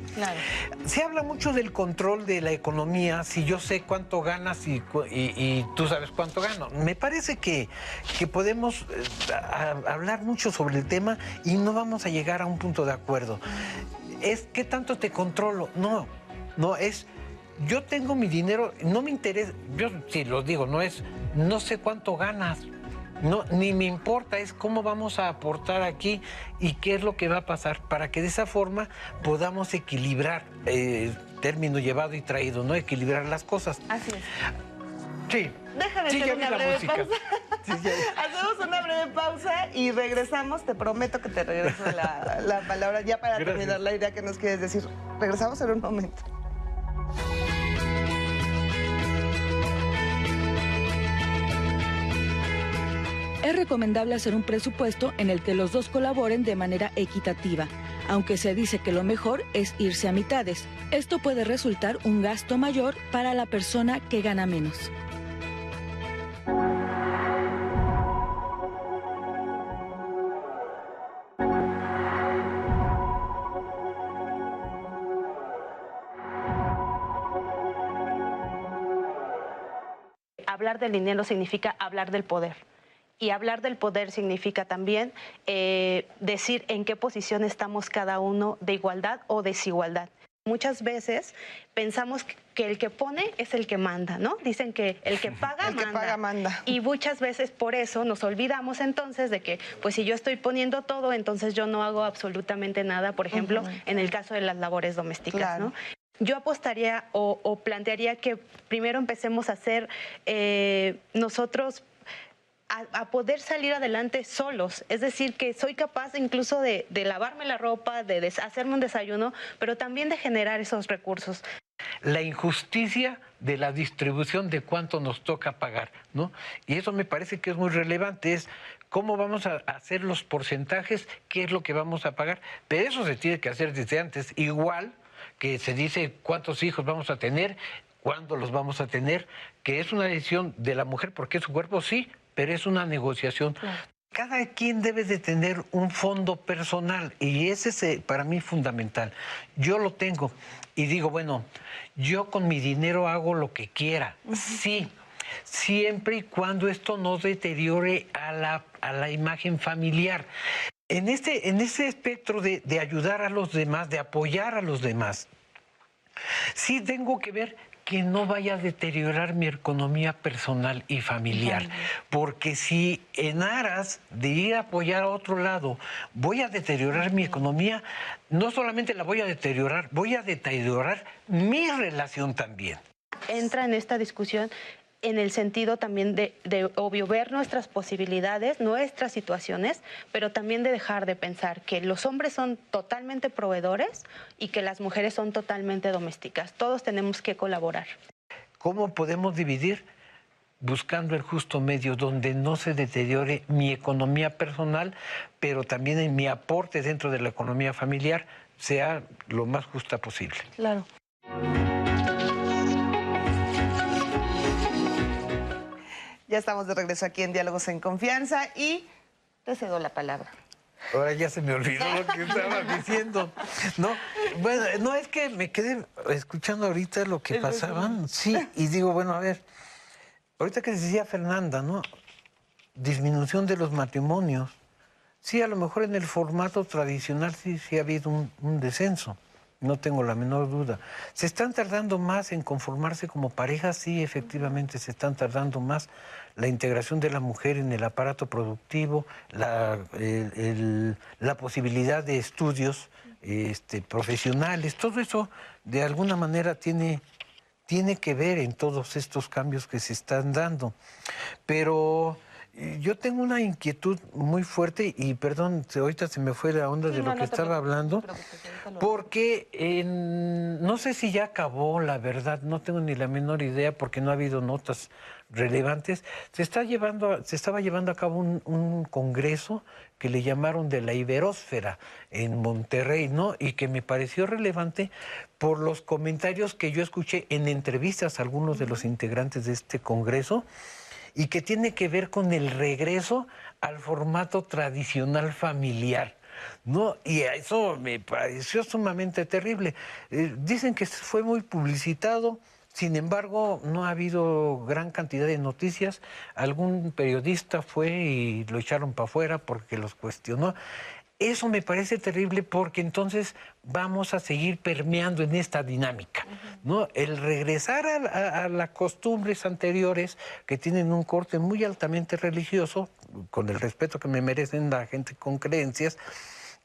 Se habla mucho del control de la economía, si yo sé cuánto ganas y, tú sabes cuánto gano. Me parece que, que podemos eh, hablar mucho sobre el tema y no vamos a llegar a un punto de acuerdo. Es qué tanto te controlo. No, no es yo tengo mi dinero, no me interesa, yo sí lo digo, no es, no sé cuánto ganas, no, ni me importa, es cómo vamos a aportar aquí y qué es lo que va a pasar para que de esa forma podamos equilibrar, eh, término llevado y traído, ¿no? Equilibrar las cosas. Así es. Sí. Déjame hacer una breve pausa. [LAUGHS] Hacemos una breve pausa y regresamos. Te prometo que te regreso la, palabra ya para terminar la idea que nos quieres decir. Regresamos en un momento. Es recomendable hacer un presupuesto en el que los dos colaboren de manera equitativa, aunque se dice que lo mejor es irse a mitades. Esto puede resultar un gasto mayor para la persona que gana menos. Hablar del dinero significa hablar del poder y hablar del poder significa también eh, decir en qué posición estamos cada uno de igualdad o desigualdad. Muchas veces pensamos que el que pone es el que manda, ¿no? Dicen que el que [LAUGHS] paga, el Que paga manda. Y muchas veces por eso nos olvidamos entonces de que, pues si yo estoy poniendo todo, entonces yo no hago absolutamente nada, por ejemplo, en el caso de las labores domésticas, ¿no? Yo apostaría o, plantearía que primero empecemos a hacer eh, nosotros a, poder salir adelante solos. Es decir, que soy capaz incluso de, lavarme la ropa, de hacerme un desayuno, pero también de generar esos recursos. La injusticia de la distribución de cuánto nos toca pagar, ¿no? Y eso me parece que es muy relevante, es cómo vamos a hacer los porcentajes, qué es lo que vamos a pagar, pero eso se tiene que hacer desde antes, igual que se dice cuántos hijos vamos a tener, cuándo los vamos a tener, que es una decisión de la mujer porque es su cuerpo, sí, pero es una negociación. Cada quien debe de tener un fondo personal y ese es eh, para mí fundamental. Yo lo tengo y digo, bueno, yo con mi dinero hago lo que quiera, sí, siempre y cuando esto no deteriore a la, a la imagen familiar. En este, en ese espectro de, de ayudar a los demás, de apoyar a los demás, sí tengo que ver que no vaya a deteriorar mi economía personal y familiar. Porque si en aras de ir a apoyar a otro lado voy a deteriorar mi economía, no solamente la voy a deteriorar, voy a deteriorar mi relación también. Entra en esta discusión en el sentido también de, obvio, ver nuestras posibilidades, nuestras situaciones, pero también de dejar de pensar que los hombres son totalmente proveedores y que las mujeres son totalmente domésticas. Todos tenemos que colaborar. ¿Cómo podemos dividir? buscando el justo medio donde no se deteriore mi economía personal, pero también en mi aporte dentro de la economía familiar sea lo más justa posible. Claro. Ya estamos de regreso aquí en Diálogos en Confianza y te cedo la palabra. Ahora ya se me olvidó lo que estaba [LAUGHS] diciendo. No, bueno, no es que me quedé escuchando ahorita lo que pasaban, sí, y digo, bueno, a ver, ahorita que decía Fernanda, ¿no? Disminución de los matrimonios. Sí, a lo mejor en el formato tradicional sí, sí ha habido un descenso no tengo la menor duda. ¿Se están tardando más en conformarse como pareja? Sí, efectivamente, se están tardando más. La integración de la mujer en el aparato productivo, la, la posibilidad de estudios este, profesionales, todo eso de alguna manera tiene, tiene que ver en todos estos cambios que se están dando. Pero yo tengo una inquietud muy fuerte y perdón, ahorita se me fue la onda de lo que estaba hablando, porque no sé si ya acabó la verdad, no tengo ni la menor idea porque no ha habido notas relevantes. Se está llevando, se estaba llevando a cabo un, un congreso que le llamaron de la Iberósfera en Monterrey, ¿no? Y que me pareció relevante por los comentarios que yo escuché en entrevistas a algunos de los integrantes de este congreso y que tiene que ver con el regreso al formato tradicional familiar. ¿no? Y eso me pareció sumamente terrible. Eh, dicen que fue muy publicitado, sin embargo, no ha habido gran cantidad de noticias. Algún periodista fue y lo echaron para afuera porque los cuestionó. Eso me parece terrible porque entonces vamos a seguir permeando en esta dinámica, ¿no? El regresar a, las costumbres anteriores que tienen un corte muy altamente religioso, con el respeto que me merecen la gente con creencias,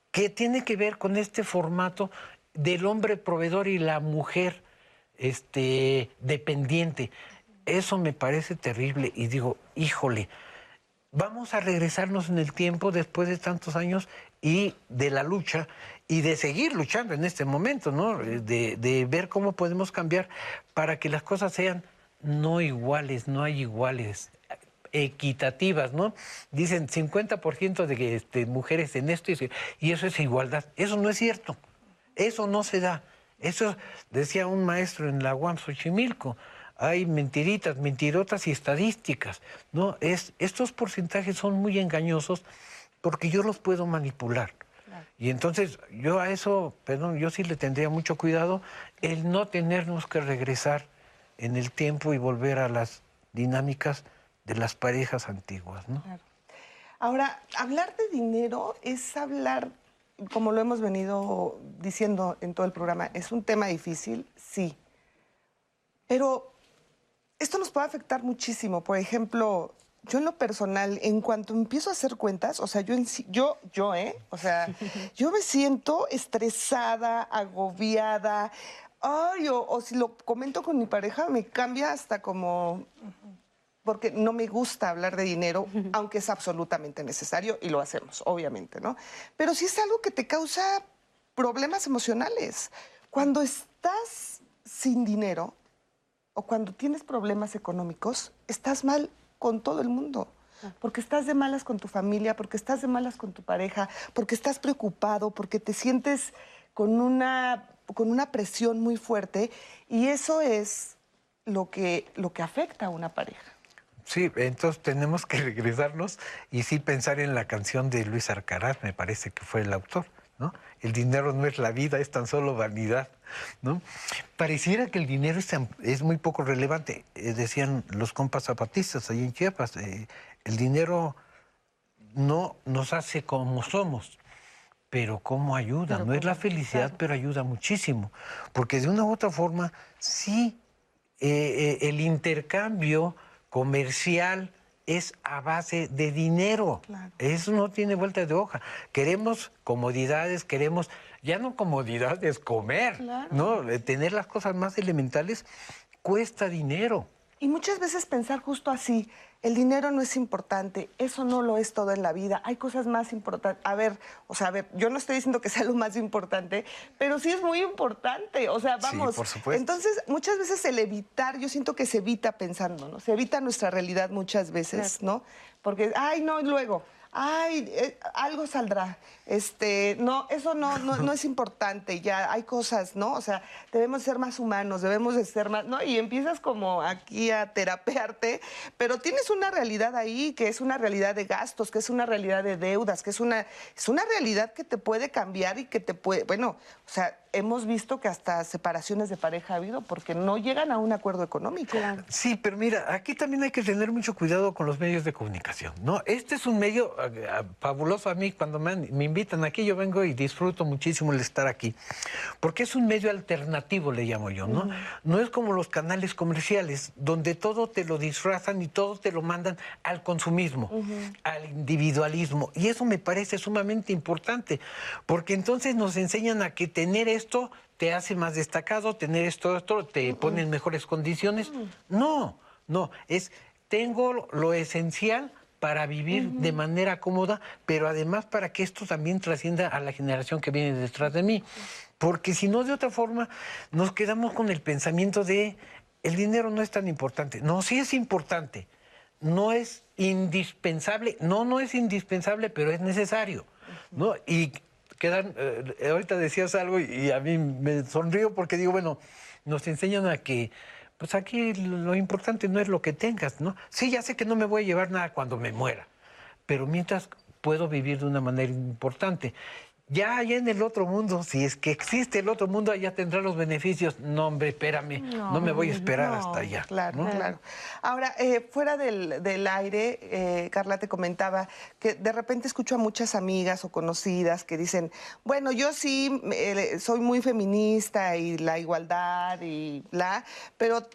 que tiene que ver con este formato del hombre proveedor y la mujer este, dependiente. Eso me parece terrible y digo, híjole, vamos a regresarnos en el tiempo después de tantos años y de la lucha y de seguir luchando en este momento, ¿no? De, de, ver cómo podemos cambiar para que las cosas sean no iguales, no hay iguales, equitativas, ¿no? Dicen 50% de este, mujeres en esto y eso es igualdad. Eso no es cierto. Eso no se da. Eso decía un maestro en la UAM Xochimilco. Hay mentiritas, mentirotas y estadísticas, ¿no? Es, estos porcentajes son muy engañosos porque yo los puedo manipular. Y entonces yo a eso, perdón, yo sí le tendría mucho cuidado el no tenernos que regresar en el tiempo y volver a las dinámicas de las parejas antiguas, ¿no? Ahora, hablar de dinero es hablar, como lo hemos venido diciendo en todo el programa, es un tema difícil, sí. Pero esto nos puede afectar muchísimo. Por ejemplo, yo en lo personal, en cuanto empiezo a hacer cuentas, o sea, yo, en, yo, yo, ¿eh? O sea, [LAUGHS] yo me siento estresada, agobiada. Ay, o, si lo comento con mi pareja, me cambia hasta como, porque no me gusta hablar de dinero, aunque es absolutamente necesario y lo hacemos, obviamente, ¿no? Pero si es algo que te causa problemas emocionales. Cuando estás sin dinero o cuando tienes problemas económicos, estás mal con todo el mundo. Porque estás de malas con tu familia, porque estás de malas con tu pareja, porque estás preocupado, porque te sientes con una, con una presión muy fuerte y eso es lo que, lo que afecta a una pareja. Sí, entonces tenemos que [LAUGHS] regresarnos y sí pensar en la canción de Luis Arcaraz, me parece que fue el autor, ¿no? El dinero no es la vida, es tan solo vanidad, ¿no? Pareciera que el dinero es, es muy poco relevante, eh, decían los compas zapatistas ahí en Chiapas, eh, el dinero no nos hace como somos, pero cómo ayuda, no es la felicidad, pero ayuda muchísimo, porque de una u otra forma, sí, eh, el intercambio comercial es a base de dinero. Eso no tiene vuelta de hoja. Queremos comodidades, queremos, ya no comodidades, comer, ¿no? Tener las cosas más elementales cuesta dinero. Y muchas veces pensar justo así, el dinero no es importante, eso no lo es todo en la vida, hay cosas más importantes. A ver, o sea, a ver, yo no estoy diciendo que sea lo más importante, pero sí es muy importante, o sea, vamos. Sí, por supuesto. Entonces, muchas veces el evitar, yo siento que se evita pensando, ¿no? Se evita nuestra realidad muchas veces, ¿no? Porque, ay, no, luego, ay, eh, algo saldrá. Este, no, eso no, no, es importante, ya hay cosas, ¿no? O sea, debemos ser más humanos, debemos de ser más, ¿no? Y empiezas como aquí a terapearte, pero tienes una realidad ahí que es una realidad de gastos, que es una realidad de deudas, que es una, es una realidad que te puede cambiar y que te puede, bueno, o sea, hemos visto que hasta separaciones de pareja ha habido porque no llegan a un acuerdo económico. Sí, pero mira, aquí también hay que tener mucho cuidado con los medios de comunicación, ¿no? Este es un medio fabuloso a mí cuando me, invitan aquí, yo vengo y disfruto muchísimo el estar aquí, porque es un medio alternativo, le llamo yo, ¿no? No es como los canales comerciales, donde todo te lo disfrazan y todo te lo mandan al consumismo, al individualismo, y eso me parece sumamente importante, porque entonces nos enseñan a que tener esto te hace más destacado, tener esto, esto te pone en mejores condiciones. No, no, es tengo lo esencial para vivir de manera cómoda, pero además para que esto también trascienda a la generación que viene detrás de mí. Porque si no, de otra forma, nos quedamos con el pensamiento de el dinero no es tan importante. No, sí es importante. No es indispensable. No, no es indispensable, pero es necesario. ¿no? Y quedan, eh, ahorita decías algo y, a mí me sonrío porque digo, bueno, nos enseñan a que, pues aquí lo importante no es lo que tengas, ¿no? Sí, ya sé que no me voy a llevar nada cuando me muera, pero mientras puedo vivir de una manera importante ya allá en el otro mundo, si es que existe el otro mundo, allá tendrá los beneficios. No, hombre, espérame, no, me voy a esperar hasta allá. Claro, claro. Ahora, eh, fuera del, aire, eh, Carla te comentaba que de repente escucho a muchas amigas o conocidas que dicen, bueno, yo sí eh, soy muy feminista y la igualdad y la, pero,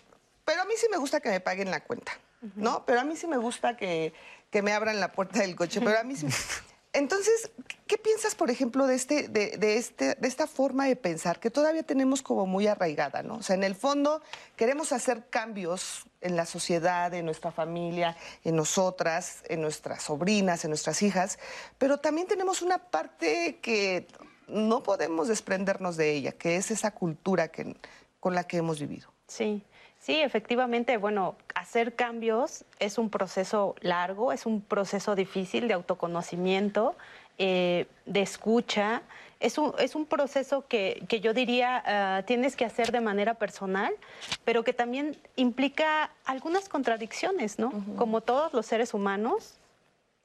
pero a mí sí me gusta que me paguen la cuenta, ¿no? Pero a mí sí me gusta que, que me abran la puerta del coche, pero a mí sí... [LAUGHS] Entonces, ¿qué piensas, por ejemplo, de, este, de, este, de esta forma de pensar que todavía tenemos como muy arraigada, ¿no? O sea, en el fondo queremos hacer cambios en la sociedad, en nuestra familia, en nosotras, en nuestras sobrinas, en nuestras hijas, pero también tenemos una parte que no podemos desprendernos de ella, que es esa cultura que, con la que hemos vivido. Sí. Sí, efectivamente, bueno, hacer cambios es un proceso largo, es un proceso difícil de autoconocimiento, eh, de escucha. Es un, es un proceso que, que yo diría ah, tienes que hacer de manera personal, pero que también implica algunas contradicciones, ¿no? Como todos los seres humanos,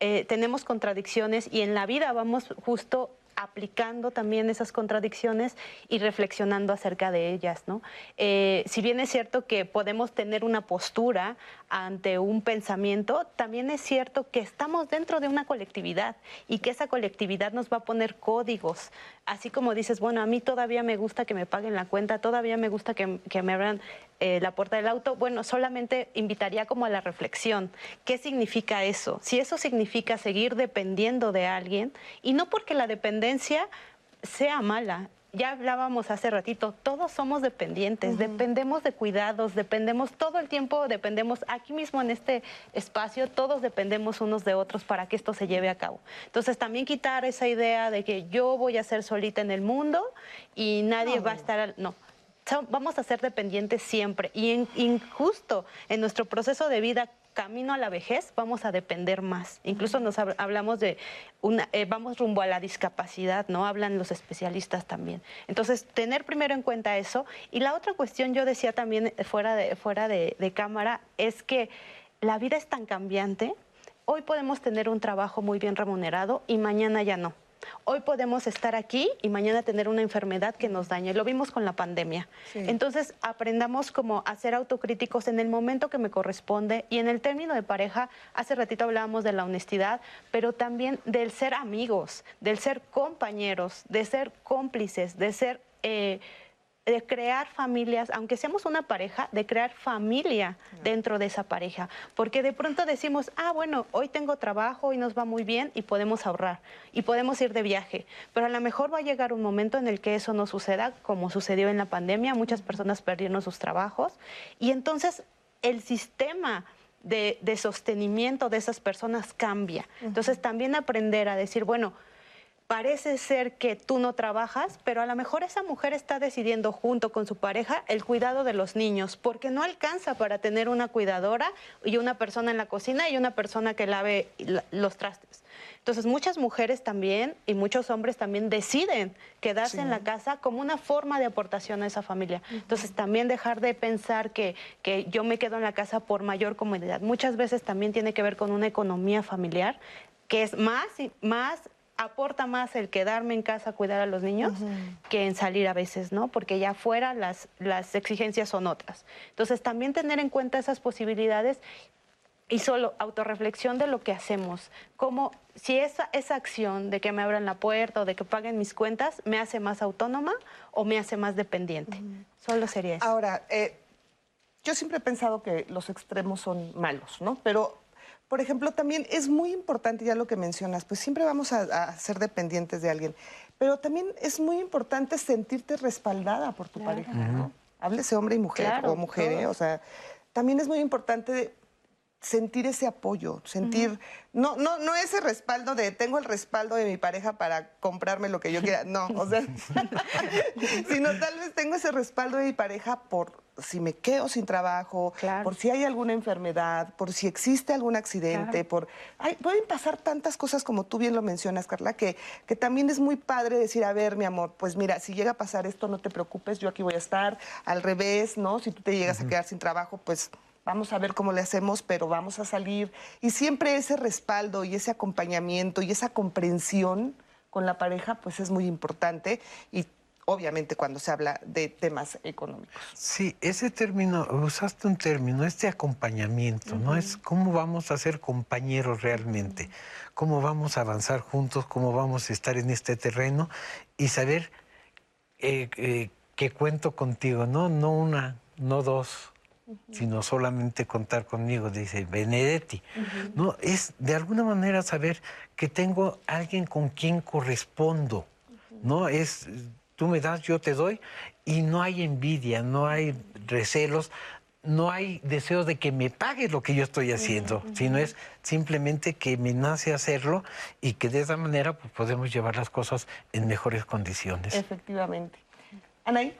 eh, tenemos contradicciones y en la vida vamos justo aplicando también esas contradicciones y reflexionando acerca de ellas. ¿no? Eh, si bien es cierto que podemos tener una postura ante un pensamiento, también es cierto que estamos dentro de una colectividad y que esa colectividad nos va a poner códigos. Así como dices, bueno, a mí todavía me gusta que me paguen la cuenta, todavía me gusta que, que me abran eh, la puerta del auto, bueno, solamente invitaría como a la reflexión. ¿Qué significa eso? Si eso significa seguir dependiendo de alguien, y no porque la dependencia sea mala, ya hablábamos hace ratito, todos somos dependientes, dependemos de cuidados, dependemos todo el tiempo, dependemos aquí mismo en este espacio, todos dependemos unos de otros para que esto se lleve a cabo. Entonces también quitar esa idea de que yo voy a ser solita en el mundo y nadie va a estar, no. Vamos a ser dependientes siempre y injusto en nuestro proceso de vida camino a la vejez vamos a depender más. Incluso nos hablamos de una, eh, vamos rumbo a la discapacidad, ¿no? Hablan los especialistas también. Entonces, tener primero en cuenta eso. Y la otra cuestión, yo decía también fuera de, fuera de cámara, es que la vida es tan cambiante. Hoy podemos tener un trabajo muy bien remunerado y mañana ya no. Hoy podemos estar aquí y mañana tener una enfermedad que nos dañe. Lo vimos con la pandemia. Entonces, aprendamos como a ser autocríticos en el momento que me corresponde y en el término de pareja, hace ratito hablábamos de la honestidad, pero también del ser amigos, del ser compañeros, de ser cómplices, de ser... Eh, de crear familias, aunque seamos una pareja, de crear familia dentro de esa pareja. Porque de pronto decimos, ah, bueno, hoy tengo trabajo y nos va muy bien y podemos ahorrar y podemos ir de viaje. Pero a lo mejor va a llegar un momento en el que eso no suceda, como sucedió en la pandemia, muchas personas perdieron sus trabajos y entonces el sistema de, de sostenimiento de esas personas cambia. Entonces también aprender a decir, bueno, parece ser que tú no trabajas, pero a lo mejor esa mujer está decidiendo junto con su pareja el cuidado de los niños, porque no alcanza para tener una cuidadora y una persona en la cocina y una persona que lave los trastes. Entonces muchas mujeres también y muchos hombres también deciden quedarse en la casa como una forma de aportación a esa familia. Entonces también dejar de pensar que, que yo me quedo en la casa por mayor comodidad. Muchas veces también tiene que ver con una economía familiar que es más, más aporta más el quedarme en casa a cuidar a los niños que en salir a veces, ¿no? Porque ya afuera las, las exigencias son otras. Entonces, también tener en cuenta esas posibilidades y solo autorreflexión de lo que hacemos. Como si esa, esa acción de que me abran la puerta o de que paguen mis cuentas me hace más autónoma o me hace más dependiente. Solo sería eso. Ahora, eh, yo siempre he pensado que los extremos son malos, ¿no? Pero por ejemplo, también es muy importante ya lo que mencionas, pues siempre vamos a, ser dependientes de alguien, pero también es muy importante sentirte respaldada por tu pareja, ¿no? Háblese hombre y mujer o mujer, ¿eh? o sea, también es muy importante sentir ese apoyo, sentir, no, no, no ese respaldo de tengo el respaldo de mi pareja para comprarme lo que yo quiera, no, o sea, [LAUGHS] sino tal vez tengo ese respaldo de mi pareja por si me quedo sin trabajo, por si hay alguna enfermedad, por si existe algún accidente, por pueden pasar tantas cosas como tú bien lo mencionas, Carla, que, que también es muy padre decir, a ver, mi amor, pues mira, si llega a pasar esto, no te preocupes, yo aquí voy a estar, al revés, ¿no? Si tú te llegas a quedar sin trabajo, pues vamos a ver cómo le hacemos, pero vamos a salir. Y siempre ese respaldo y ese acompañamiento y esa comprensión con la pareja, pues es muy importante. Y obviamente cuando se habla de temas económicos. Sí, ese término, usaste un término, este acompañamiento, ¿no? Es cómo vamos a ser compañeros realmente, cómo vamos a avanzar juntos, cómo vamos a estar en este terreno y saber eh, eh, que cuento contigo, ¿no? No una, no dos, sino solamente contar conmigo, dice Benedetti. No, es de alguna manera saber que tengo alguien con quien correspondo. No es tú me das, yo te doy y no hay envidia, no hay recelos, no hay deseos de que me pagues lo que yo estoy haciendo, sino es simplemente que me nace hacerlo y que de esa manera pues, podemos llevar las cosas en mejores condiciones. Efectivamente. Anaí.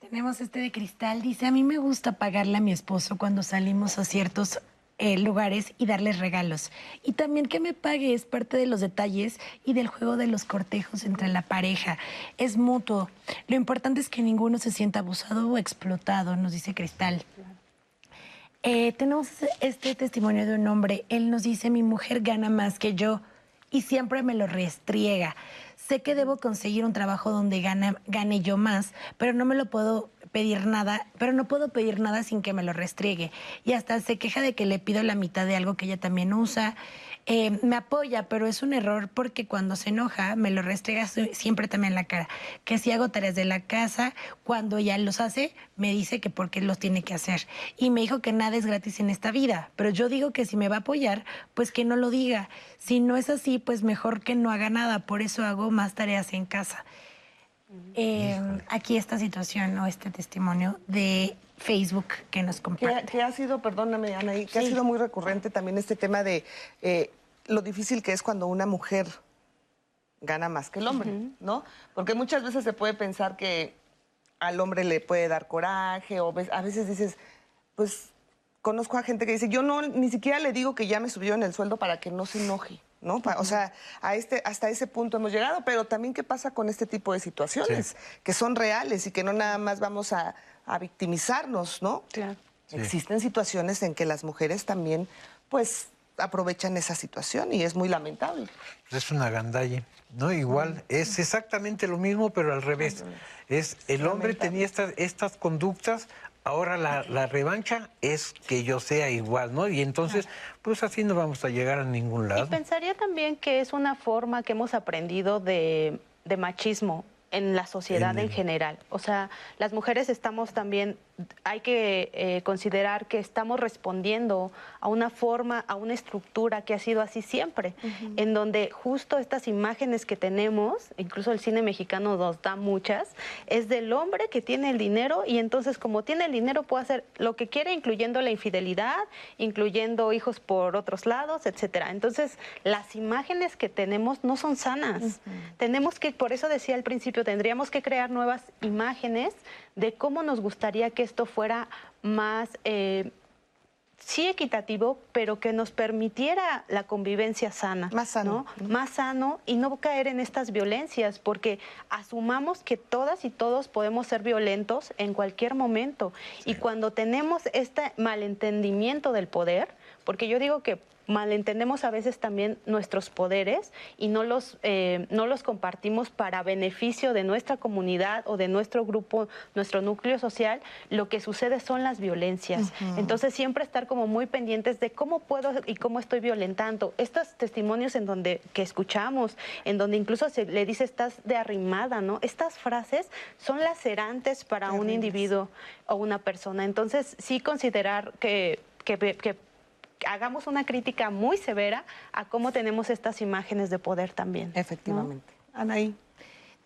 Tenemos este de cristal. Dice, a mí me gusta pagarle a mi esposo cuando salimos a ciertos eh, lugares y darles regalos. Y también que me pague es parte de los detalles y del juego de los cortejos entre la pareja. Es mutuo. Lo importante es que ninguno se sienta abusado o explotado, nos dice Cristal. Eh, tenemos este testimonio de un hombre. Él nos dice, mi mujer gana más que yo y siempre me lo restriega. Sé que debo conseguir un trabajo donde gane yo más, pero no me lo puedo pedir nada, pero no puedo pedir nada sin que me lo restriegue. Y hasta se queja de que le pido la mitad de algo que ella también usa. Eh, me apoya, pero es un error porque cuando se enoja me lo restrega siempre también en la cara. Que si hago tareas de la casa, cuando ella los hace, me dice que por qué los tiene que hacer. Y me dijo que nada es gratis en esta vida, pero yo digo que si me va a apoyar, pues que no lo diga. Si no es así, pues mejor que no haga nada, por eso hago más tareas en casa. Eh, aquí esta situación o este testimonio de Facebook que nos comparte. Que, ha sido, perdóname, Anaí, que ha sido muy recurrente también este tema de eh, lo difícil que es cuando una mujer gana más que el hombre, ¿no? Porque muchas veces se puede pensar que al hombre le puede dar coraje o a veces dices, pues conozco a gente que dice, yo no, ni siquiera le digo que ya me subió en el sueldo para que no se enoje. ¿No? O sea, a este, hasta ese punto hemos llegado, pero también qué pasa con este tipo de situaciones que son reales y que no nada más vamos a, victimizarnos, ¿no? Existen situaciones en que las mujeres también, pues, aprovechan esa situación y es muy lamentable. Es una gandalle, ¿no? Igual, es exactamente lo mismo, pero al revés. Es el hombre tenía estas, estas conductas, ahora la, revancha es que yo sea igual, ¿no? Y entonces, pues así no vamos a llegar a ningún lado. Y pensaría también que es una forma que hemos aprendido de, de machismo en la sociedad en, general. O sea, las mujeres estamos también, hay que eh, considerar que estamos respondiendo a una forma, a una estructura que ha sido así siempre, en donde justo estas imágenes que tenemos, incluso el cine mexicano nos da muchas, es del hombre que tiene el dinero y entonces como tiene el dinero puede hacer lo que quiere, incluyendo la infidelidad, incluyendo hijos por otros lados, etcétera. Entonces, las imágenes que tenemos no son sanas. Tenemos que, por eso decía al principio, tendríamos que crear nuevas imágenes de cómo nos gustaría que esto fuera más... Eh, sí equitativo, pero que nos permitiera la convivencia sana. Más sano. Más sano y no caer en estas violencias, porque asumamos que todas y todos podemos ser violentos en cualquier momento. Y cuando tenemos este malentendimiento del poder, porque yo digo que malentendemos a veces también nuestros poderes y no los, eh, no los compartimos para beneficio de nuestra comunidad o de nuestro grupo, nuestro núcleo social, lo que sucede son las violencias. Entonces siempre estar como muy pendientes de cómo puedo y cómo estoy violentando. Estos testimonios en donde que escuchamos, en donde incluso se le dice estás de arrimada, ¿no? Estas frases son lacerantes para un individuo o una persona. Entonces sí considerar que, que, que hagamos una crítica muy severa a cómo tenemos estas imágenes de poder también. Efectivamente. Anaí.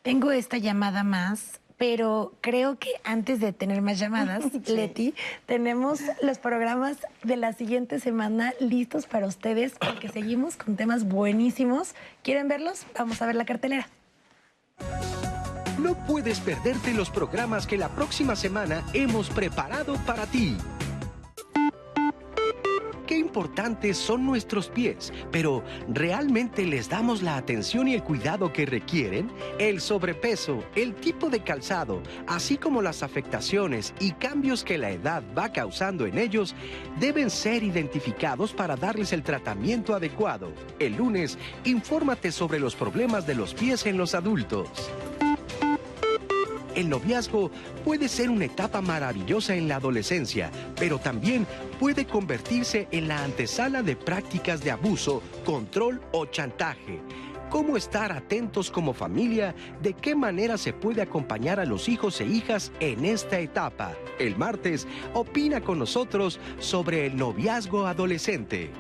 Tengo esta llamada más, pero creo que antes de tener más llamadas, [LAUGHS] Leti, tenemos los programas de la siguiente semana listos para ustedes porque seguimos con temas buenísimos. ¿Quieren verlos? Vamos a ver la cartelera. No puedes perderte los programas que la próxima semana hemos preparado para ti qué importantes son nuestros pies, pero ¿realmente les damos la atención y el cuidado que requieren? El sobrepeso, el tipo de calzado, así como las afectaciones y cambios que la edad va causando en ellos, deben ser identificados para darles el tratamiento adecuado. El lunes, infórmate sobre los problemas de los pies en los adultos. El noviazgo puede ser una etapa maravillosa en la adolescencia, pero también puede convertirse en la antesala de prácticas de abuso, control o chantaje. ¿Cómo estar atentos como familia? ¿De qué manera se puede acompañar a los hijos e hijas en esta etapa? El martes, opina con nosotros sobre el noviazgo adolescente.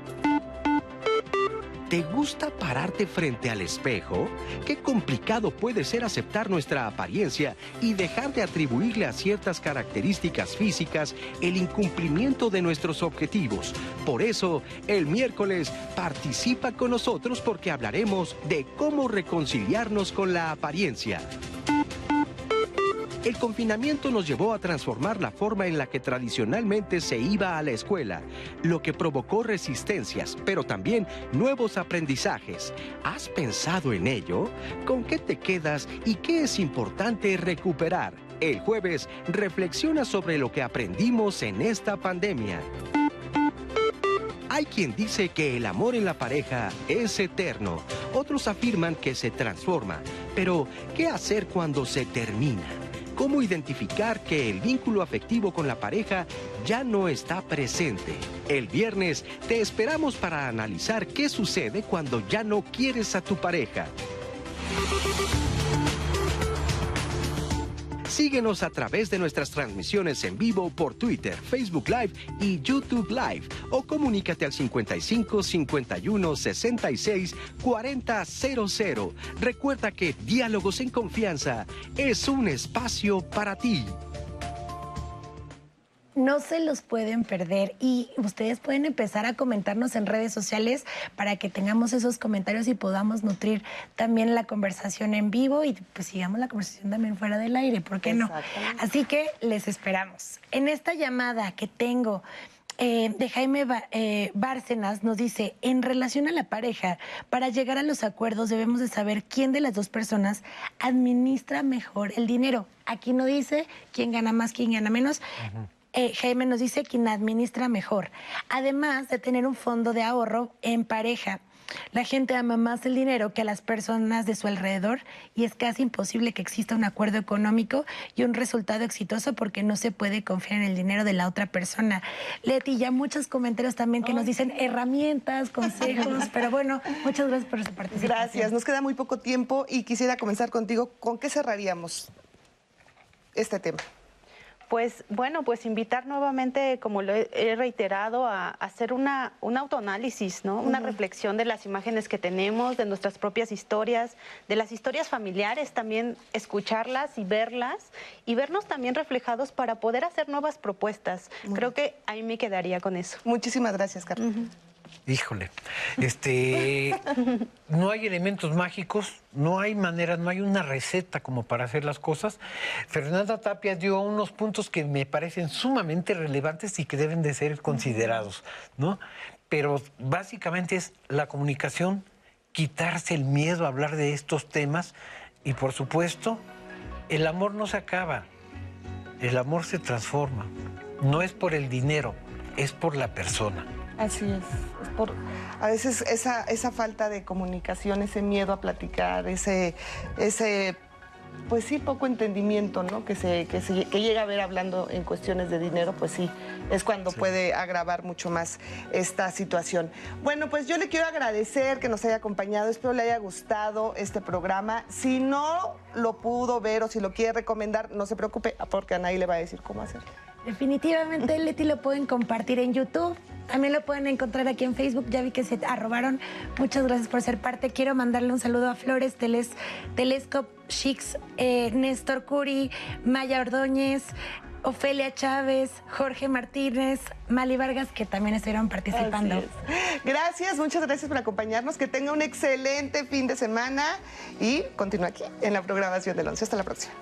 ¿Te gusta pararte frente al espejo? Qué complicado puede ser aceptar nuestra apariencia y dejar de atribuirle a ciertas características físicas el incumplimiento de nuestros objetivos. Por eso, el miércoles participa con nosotros porque hablaremos de cómo reconciliarnos con la apariencia. El confinamiento nos llevó a transformar la forma en la que tradicionalmente se iba a la escuela, lo que provocó resistencias, pero también nuevos aprendizajes. ¿Has pensado en ello? ¿Con qué te quedas y qué es importante recuperar? El jueves reflexiona sobre lo que aprendimos en esta pandemia. Hay quien dice que el amor en la pareja es eterno, otros afirman que se transforma, pero ¿qué hacer cuando se termina? Cómo identificar que el vínculo afectivo con la pareja ya no está presente. El viernes te esperamos para analizar qué sucede cuando ya no quieres a tu pareja. Síguenos a través de nuestras transmisiones en vivo por Twitter, Facebook Live y YouTube Live o comunícate al 55 51 66 40 00. Recuerda que Diálogos en Confianza es un espacio para ti. No se los pueden perder y ustedes pueden empezar a comentarnos en redes sociales para que tengamos esos comentarios y podamos nutrir también la conversación en vivo y pues sigamos la conversación también fuera del aire, ¿por qué no? Así que les esperamos. En esta llamada que tengo eh, de Jaime eh, Bárcenas nos dice, en relación a la pareja, para llegar a los acuerdos debemos de saber quién de las dos personas administra mejor el dinero. Aquí no dice quién gana más, quién gana menos. Eh, Jaime nos dice quien administra mejor. Además de tener un fondo de ahorro en pareja. La gente ama más el dinero que a las personas de su alrededor y es casi imposible que exista un acuerdo económico y un resultado exitoso porque no se puede confiar en el dinero de la otra persona. Leti, ya muchos comentarios también que nos dicen herramientas, consejos, [LAUGHS] pero bueno, muchas gracias por su participación. Gracias, nos queda muy poco tiempo y quisiera comenzar contigo. ¿Con qué cerraríamos este tema? Pues bueno, pues invitar nuevamente, como lo he reiterado, a, hacer una, un autoanálisis, ¿no? Una reflexión de las imágenes que tenemos, de nuestras propias historias, de las historias familiares, también escucharlas y verlas y vernos también reflejados para poder hacer nuevas propuestas. Creo que ahí me quedaría con eso. Muchísimas gracias, Carlos. Híjole, este, [LAUGHS] no hay elementos mágicos, no hay manera, no hay una receta como para hacer las cosas. Fernanda Tapia dio unos puntos que me parecen sumamente relevantes y que deben de ser considerados, ¿no? Pero básicamente es la comunicación, quitarse el miedo a hablar de estos temas y por supuesto, el amor no se acaba, el amor se transforma, no es por el dinero, es por la persona. Así es. por, a veces esa, esa falta de comunicación, ese miedo a platicar, ese, ese pues sí, poco entendimiento, ¿no? Que se, que se que llega a ver hablando en cuestiones de dinero, pues sí, es cuando puede agravar mucho más esta situación. Bueno, pues yo le quiero agradecer que nos haya acompañado, espero le haya gustado este programa. Si no lo pudo ver o si lo quiere recomendar, no se preocupe, porque Anaí le va a decir cómo hacerlo. Definitivamente, Leti lo pueden compartir en YouTube. También lo pueden encontrar aquí en Facebook. Ya vi que se arrobaron. Muchas gracias por ser parte. Quiero mandarle un saludo a Flores, Teles, Telescope Chicks, eh, Néstor Curi, Maya Ordóñez, Ofelia Chávez, Jorge Martínez, Mali Vargas, que también estuvieron participando. Gracias, muchas gracias por acompañarnos. Que tenga un excelente fin de semana y continúa aquí en la programación del 11. Hasta la próxima.